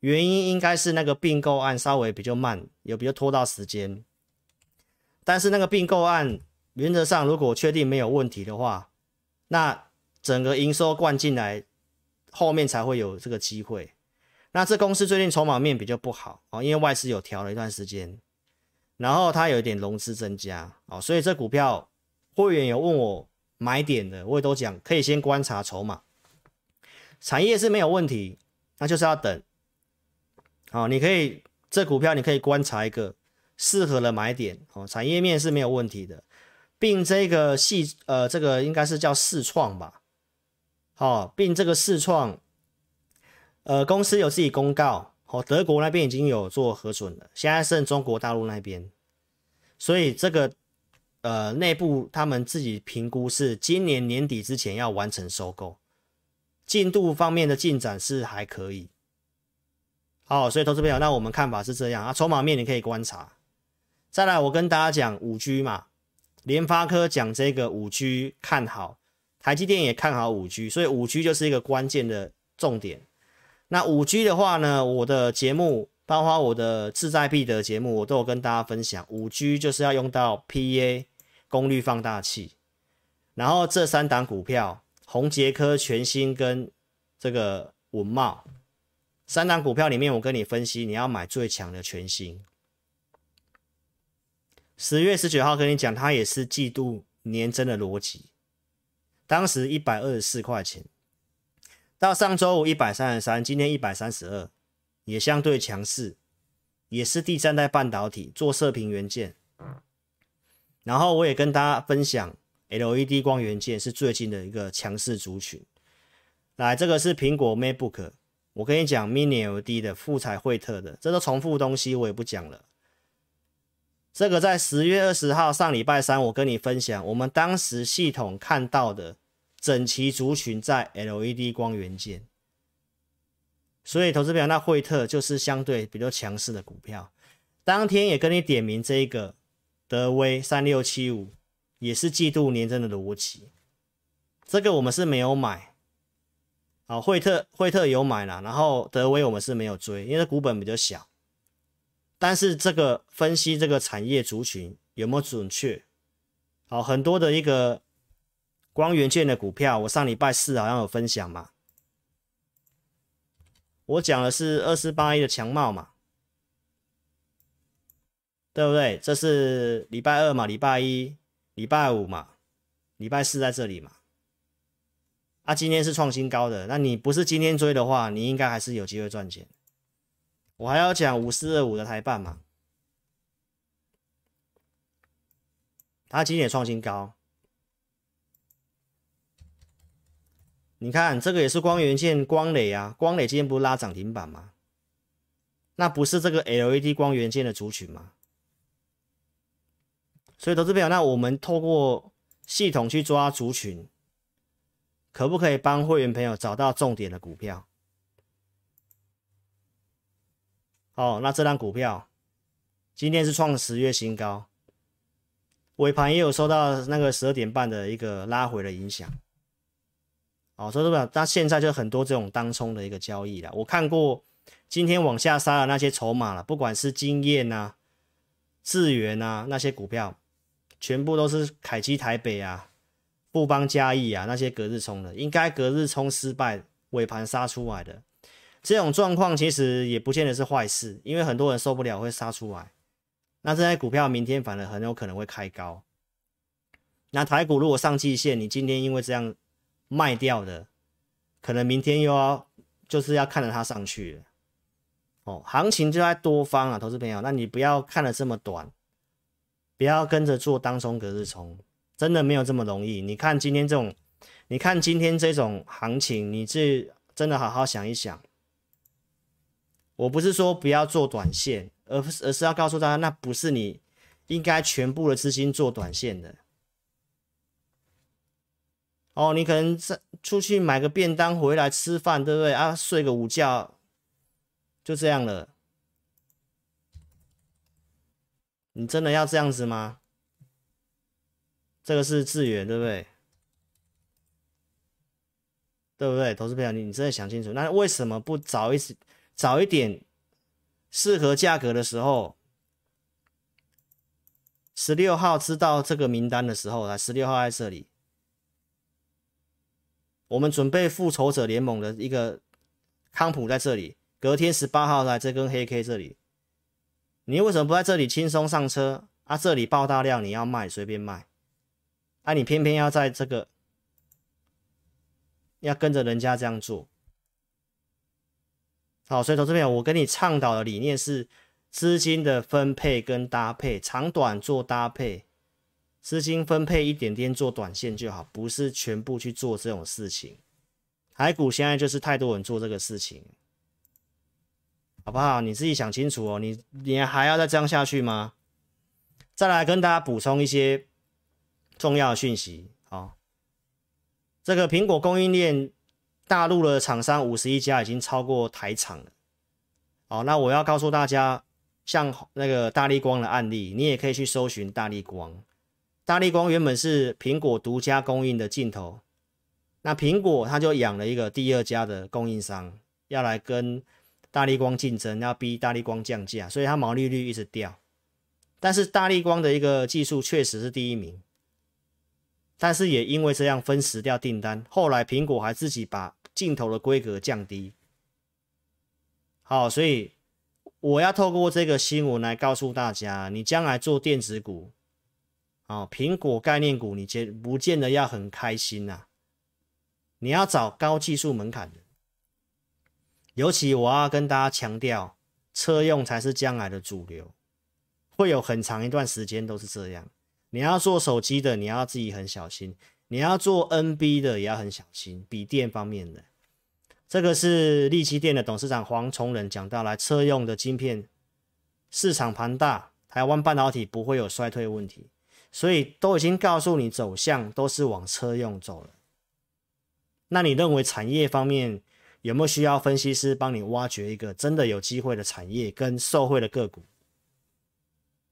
原因应该是那个并购案稍微比较慢，有比较拖到时间。但是那个并购案原则上，如果确定没有问题的话，那整个营收灌进来，后面才会有这个机会。那这公司最近筹码面比较不好哦，因为外资有调了一段时间，然后它有一点融资增加哦，所以这股票会员有问我买点的，我也都讲可以先观察筹码，产业是没有问题，那就是要等。好，你可以这股票你可以观察一个适合的买点哦，产业面是没有问题的，并这个系呃这个应该是叫世创吧，好，并这个世创。呃，公司有自己公告，哦，德国那边已经有做核准了，现在剩中国大陆那边，所以这个呃内部他们自己评估是今年年底之前要完成收购，进度方面的进展是还可以。好，所以投资朋友，那我们看法是这样啊，筹码面你可以观察。再来，我跟大家讲五 G 嘛，联发科讲这个五 G 看好，台积电也看好五 G，所以五 G 就是一个关键的重点。那五 G 的话呢，我的节目，包括我的志在必得节目，我都有跟大家分享。五 G 就是要用到 PA 功率放大器，然后这三档股票，宏捷科、全新跟这个文茂三档股票里面，我跟你分析，你要买最强的全新。十月十九号跟你讲，它也是季度年增的逻辑，当时一百二十四块钱。到上周五一百三十三，今天一百三十二，也相对强势，也是第三代半导体做射频元件。然后我也跟大家分享，LED 光元件是最近的一个强势族群。来，这个是苹果 MacBook，我跟你讲，Mini LED 的富采惠特的，这都重复东西，我也不讲了。这个在十月二十号上礼拜三，我跟你分享，我们当时系统看到的。整齐族群在 LED 光元件，所以投资表那惠特就是相对比较强势的股票。当天也跟你点名这一个德威三六七五，也是季度年增的逻辑。这个我们是没有买，好，惠特惠特有买了，然后德威我们是没有追，因为股本比较小。但是这个分析这个产业族群有没有准确？好，很多的一个。光元件的股票，我上礼拜四好像有分享嘛，我讲的是二四八一的强茂嘛，对不对？这是礼拜二嘛，礼拜一、礼拜五嘛，礼拜四在这里嘛。啊，今天是创新高的，那你不是今天追的话，你应该还是有机会赚钱。我还要讲五四二五的台办嘛，它今天也创新高。你看这个也是光元件，光磊啊，光磊今天不是拉涨停板吗？那不是这个 LED 光元件的族群吗？所以投资朋友，那我们透过系统去抓族群，可不可以帮会员朋友找到重点的股票？哦，那这张股票今天是创十月新高，尾盘也有受到那个十二点半的一个拉回的影响。哦，所以说那现在就很多这种当冲的一个交易了。我看过今天往下杀的那些筹码了，不管是晶焱啊、智源啊那些股票，全部都是凯基台北啊、富邦嘉义啊那些隔日冲的，应该隔日冲失败，尾盘杀出来的这种状况，其实也不见得是坏事，因为很多人受不了会杀出来。那这些股票明天反而很有可能会开高。那台股如果上季线，你今天因为这样。卖掉的，可能明天又要就是要看着它上去了哦。行情就在多方啊，投资朋友，那你不要看的这么短，不要跟着做当冲隔日冲，真的没有这么容易。你看今天这种，你看今天这种行情，你这真的好好想一想。我不是说不要做短线，而是而是要告诉大家，那不是你应该全部的资金做短线的。哦，你可能在出去买个便当回来吃饭，对不对啊？睡个午觉，就这样了。你真的要这样子吗？这个是智原，对不对？对不对？投资朋友，你你真的想清楚，那为什么不早一早一点适合价格的时候？十六号知道这个名单的时候，来，十六号在这里。我们准备复仇者联盟的一个康普在这里，隔天十八号来这根黑 K 这里，你为什么不在这里轻松上车啊？这里爆大量，你要卖随便卖，啊，你偏偏要在这个要跟着人家这样做。好，所以投资朋友，我跟你倡导的理念是资金的分配跟搭配，长短做搭配。资金分配一点点做短线就好，不是全部去做这种事情。台股现在就是太多人做这个事情，好不好？你自己想清楚哦。你你还要再这样下去吗？再来跟大家补充一些重要讯息。好，这个苹果供应链大陆的厂商五十一家已经超过台厂了。好，那我要告诉大家，像那个大立光的案例，你也可以去搜寻大立光。大立光原本是苹果独家供应的镜头，那苹果它就养了一个第二家的供应商，要来跟大立光竞争，要逼大立光降价，所以它毛利率一直掉。但是大立光的一个技术确实是第一名，但是也因为这样分食掉订单。后来苹果还自己把镜头的规格降低。好，所以我要透过这个新闻来告诉大家，你将来做电子股。哦，苹果概念股，你见不见得要很开心呐、你要找高技术门槛的，尤其我要跟大家强调，车用才是将来的主流，会有很长一段时间都是这样。你要做手机的，你要自己很小心；你要做 NB 的，也要很小心。笔电方面的，这个是力积电的董事长黄崇仁讲到，来车用的晶片市场庞大，台湾半导体不会有衰退问题。所以都已经告诉你走向都是往车用走了，那你认为产业方面有没有需要分析师帮你挖掘一个真的有机会的产业跟受惠的个股？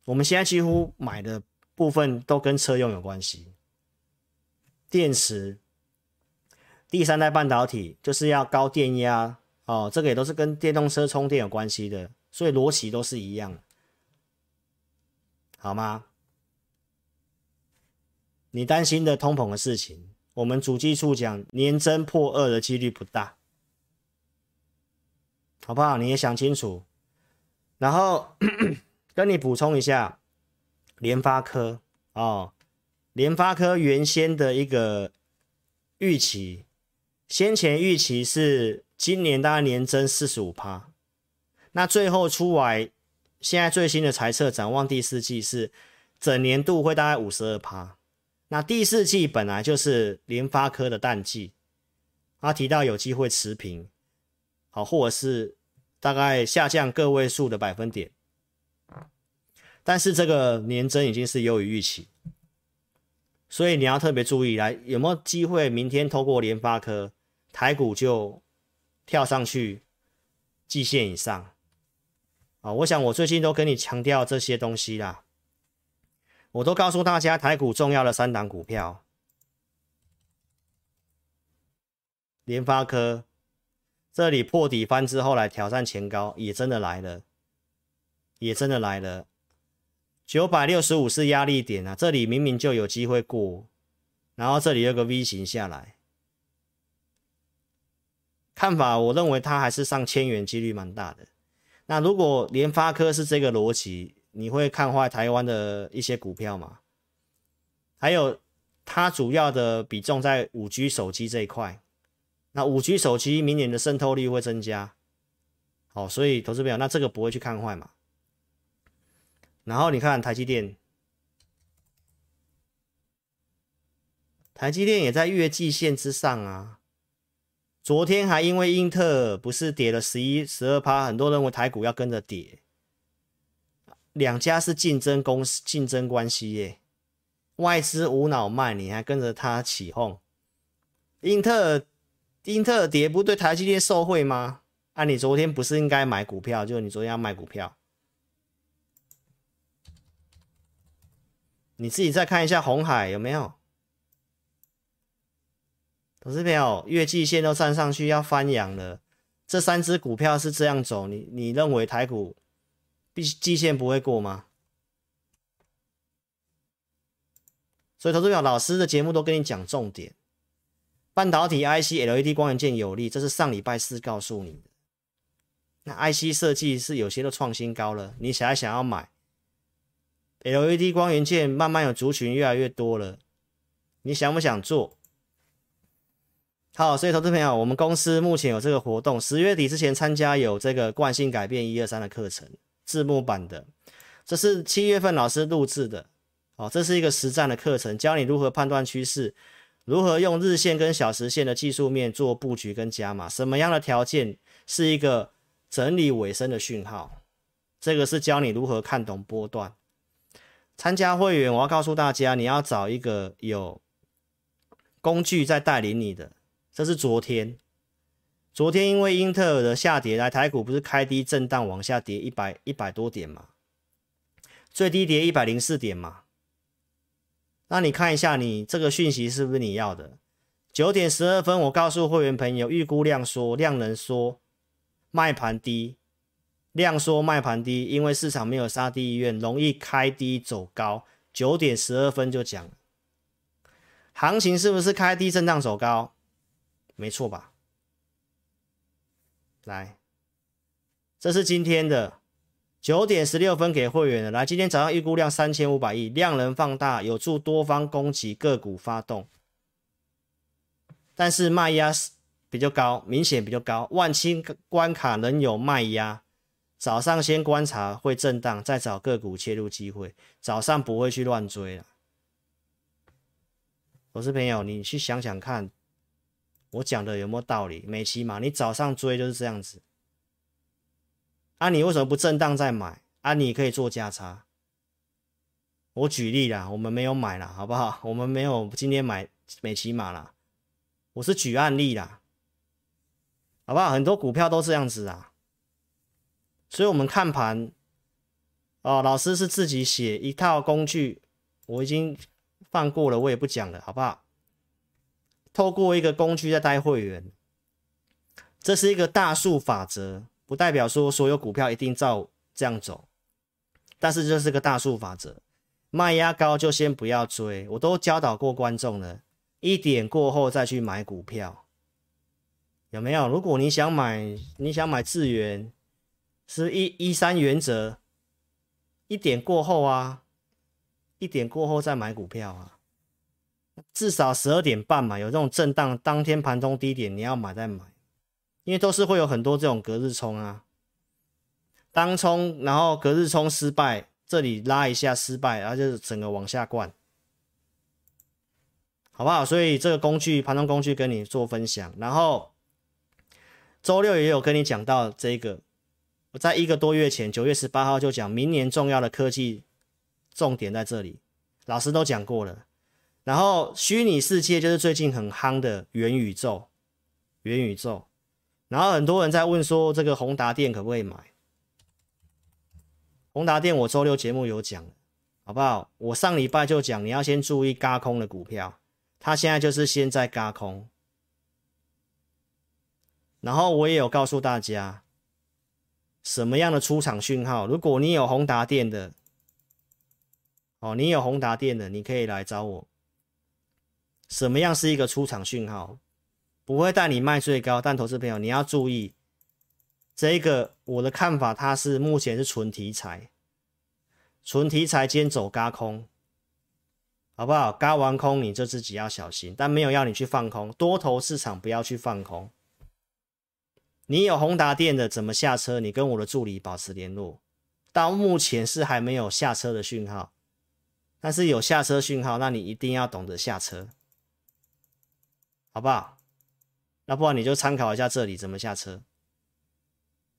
我们现在几乎买的部分都跟车用有关系，电池、第三代半导体就是要高电压哦，这个也都是跟电动车充电有关系的，所以逻辑都是一样，好吗？你担心的通膨的事情，我们主机处讲年增破二的几率不大，好不好？你也想清楚。然后 跟你补充一下，联发科哦，联发科原先的一个预期，先前预期是今年大概年增四十五趴，那最后出来，现在最新的财测展望第四季是整年度会大概五十二趴。那第四季本来就是联发科的淡季，他提到有机会持平，好，或者是大概下降个位数的百分点，但是这个年增已经是优于预期，所以你要特别注意，来有没有机会明天透过联发科，台股就跳上去季线以上，啊，我想我最近都跟你强调这些东西啦。我都告诉大家，台股重要的三档股票，联发科这里破底翻之后来挑战前高，也真的来了，也真的来了，九百六十五是压力点啊，这里明明就有机会过，然后这里有个 V 型下来，看法我认为它还是上千元几率蛮大的。那如果联发科是这个逻辑，你会看坏台湾的一些股票吗？还有，它主要的比重在五 G 手机这一块。那五 G 手机明年的渗透率会增加，好，所以投资朋友，那这个不会去看坏嘛？然后你看台积电，台积电也在月季线之上啊。昨天还因为英特尔不是跌了十一、十二趴，很多人认为台股要跟着跌。两家是竞争公司，竞争关系耶。外资无脑卖，你还跟着他起哄。英特尔，英特尔跌不对台积电受贿吗？啊，你昨天不是应该买股票？就你昨天要卖股票，你自己再看一下红海有没有？投资朋友，月季线都站上去要翻阳了，这三只股票是这样走，你你认为台股必？季线不会过吗？所以投资表老师的节目都跟你讲重点，半导体 IC LED 光元件有利，这是上礼拜四告诉你的。那 IC 设计是有些都创新高了，你想还想要买？LED 光元件慢慢有族群越来越多了，你想不想做？好，所以投资朋友，我们公司目前有这个活动，十月底之前参加有这个惯性改变一二三的课程，字幕版的，这是七月份老师录制的。哦，这是一个实战的课程，教你如何判断趋势，如何用日线跟小时线的技术面做布局跟加码，什么样的条件是一个整理尾声的讯号？这个是教你如何看懂波段。参加会员，我要告诉大家，你要找一个有工具在带领你的。这是昨天，昨天因为英特尔的下跌，来台股不是开低震荡往下跌一百一百多点嘛，最低跌一百零四点嘛。那你看一下，你这个讯息是不是你要的？九点十二分，我告诉会员朋友，预估量缩，量能缩，卖盘低，量缩卖盘低，因为市场没有杀低意愿，容易开低走高。九点十二分就讲，行情是不是开低震荡走高？没错吧？来，这是今天的。九点十六分给会员的，来，今天早上预估量三千五百亿，量能放大，有助多方攻击个股发动，但是卖压比较高，明显比较高，万七关卡仍有卖压。早上先观察会震荡，再找个股切入机会，早上不会去乱追了。我是朋友，你去想想看，我讲的有没有道理？美期嘛，你早上追就是这样子。啊，你为什么不震荡再买？啊，你可以做价差。我举例啦，我们没有买啦，好不好？我们没有今天买美琪玛啦。我是举案例啦，好不好？很多股票都这样子啊。所以，我们看盘哦，老师是自己写一套工具，我已经放过了，我也不讲了，好不好？透过一个工具在带会员，这是一个大数法则。不代表说所有股票一定照这样走，但是这是个大数法则，卖压高就先不要追。我都教导过观众了，一点过后再去买股票，有没有？如果你想买，你想买智原，是一一三原则，一点过后啊，一点过后再买股票啊，至少十二点半嘛，有这种震荡，当天盘中低点你要买再买。因为都是会有很多这种隔日冲啊，当冲然后隔日冲失败，这里拉一下失败，然后就整个往下灌，好不好？所以这个工具盘中工具跟你做分享，然后周六也有跟你讲到这个，我在一个多月前九月十八号就讲明年重要的科技重点在这里，老师都讲过了。然后虚拟世界就是最近很夯的元宇宙，元宇宙。然后很多人在问说，这个宏达电可不可以买？宏达电我周六节目有讲，好不好？我上礼拜就讲，你要先注意轧空的股票，它现在就是现在轧空。然后我也有告诉大家，什么样的出场讯号？如果你有宏达电的，哦，你有宏达电的，你可以来找我。什么样是一个出场讯号？不会带你卖最高，但投资朋友你要注意，这个我的看法，它是目前是纯题材，纯题材兼走轧空，好不好？轧完空你就自己要小心，但没有要你去放空，多头市场不要去放空。你有宏达店的怎么下车？你跟我的助理保持联络。到目前是还没有下车的讯号，但是有下车讯号，那你一定要懂得下车，好不好？那不然你就参考一下这里怎么下车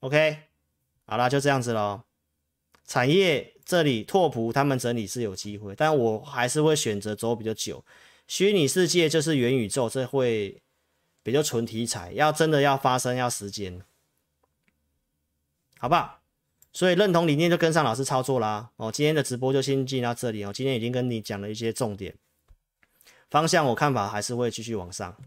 ，OK，好啦，就这样子喽。产业这里拓扑他们整理是有机会，但我还是会选择走比较久。虚拟世界就是元宇宙，这会比较纯题材，要真的要发生要时间，好不好？所以认同理念就跟上老师操作啦。哦，今天的直播就先进到这里哦。今天已经跟你讲了一些重点方向，我看法还是会继续往上。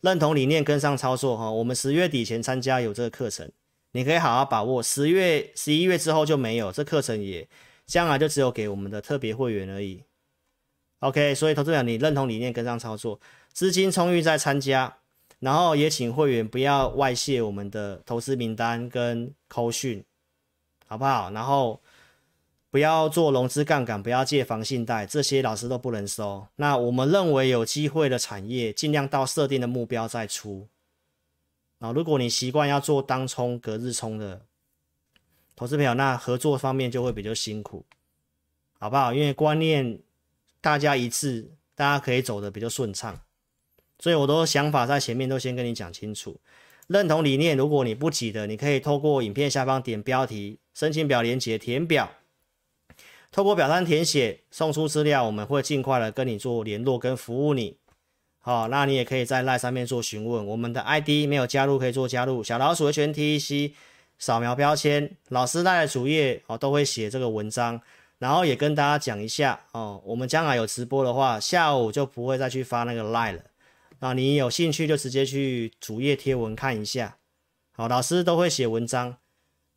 认同理念跟上操作哈，我们十月底前参加有这个课程，你可以好好把握。十月、十一月之后就没有，这课程也将来就只有给我们的特别会员而已。OK，所以投资者你认同理念跟上操作，资金充裕再参加，然后也请会员不要外泄我们的投资名单跟扣讯，好不好？然后不要做融资杠杆，不要借房信贷，这些老师都不能收。那我们认为有机会的产业，尽量到设定的目标再出。啊，如果你习惯要做当冲、隔日冲的投资朋友，那合作方面就会比较辛苦，好不好？因为观念大家一致，大家可以走得比较顺畅。所以我都想法在前面都先跟你讲清楚，认同理念，如果你不急的，你可以透过影片下方点标题，申请表连接填表，透过表单填写送出资料，我们会尽快的跟你做联络跟服务你。好，那你也可以在赖上面做询问，我们的 ID 没有加入可以做加入，小老鼠的全 TEC 扫描标签，老师赖的主页哦都会写这个文章，然后也跟大家讲一下哦，我们将来有直播的话，下午就不会再去发那个 LINE 了。那你有兴趣就直接去主页贴文看一下，好，老师都会写文章，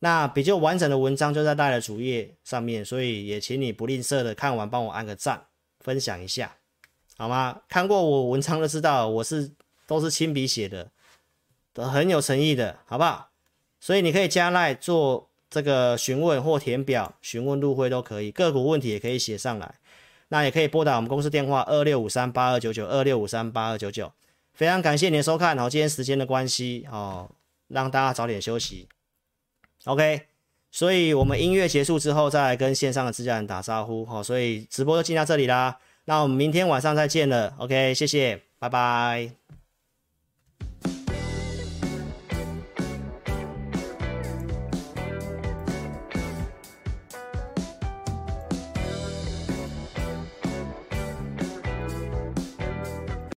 那比较完整的文章就在大家的主页上面，所以也请你不吝啬的看完帮我按个赞，分享一下，好吗？看过我文章就知道我是都是亲笔写的，都很有诚意的，好不好？所以你可以加赖做这个询问或填表询问入会都可以，个股问题也可以写上来。那也可以拨打我们公司电话二六五三八二九九二六五三八二九九，非常感谢您的收看，好，今天时间的关系，哦，让大家早点休息，OK，所以我们音乐结束之后再来跟线上的自家人打招呼，好，所以直播就进到这里啦，那我们明天晚上再见了，OK，谢谢，拜拜。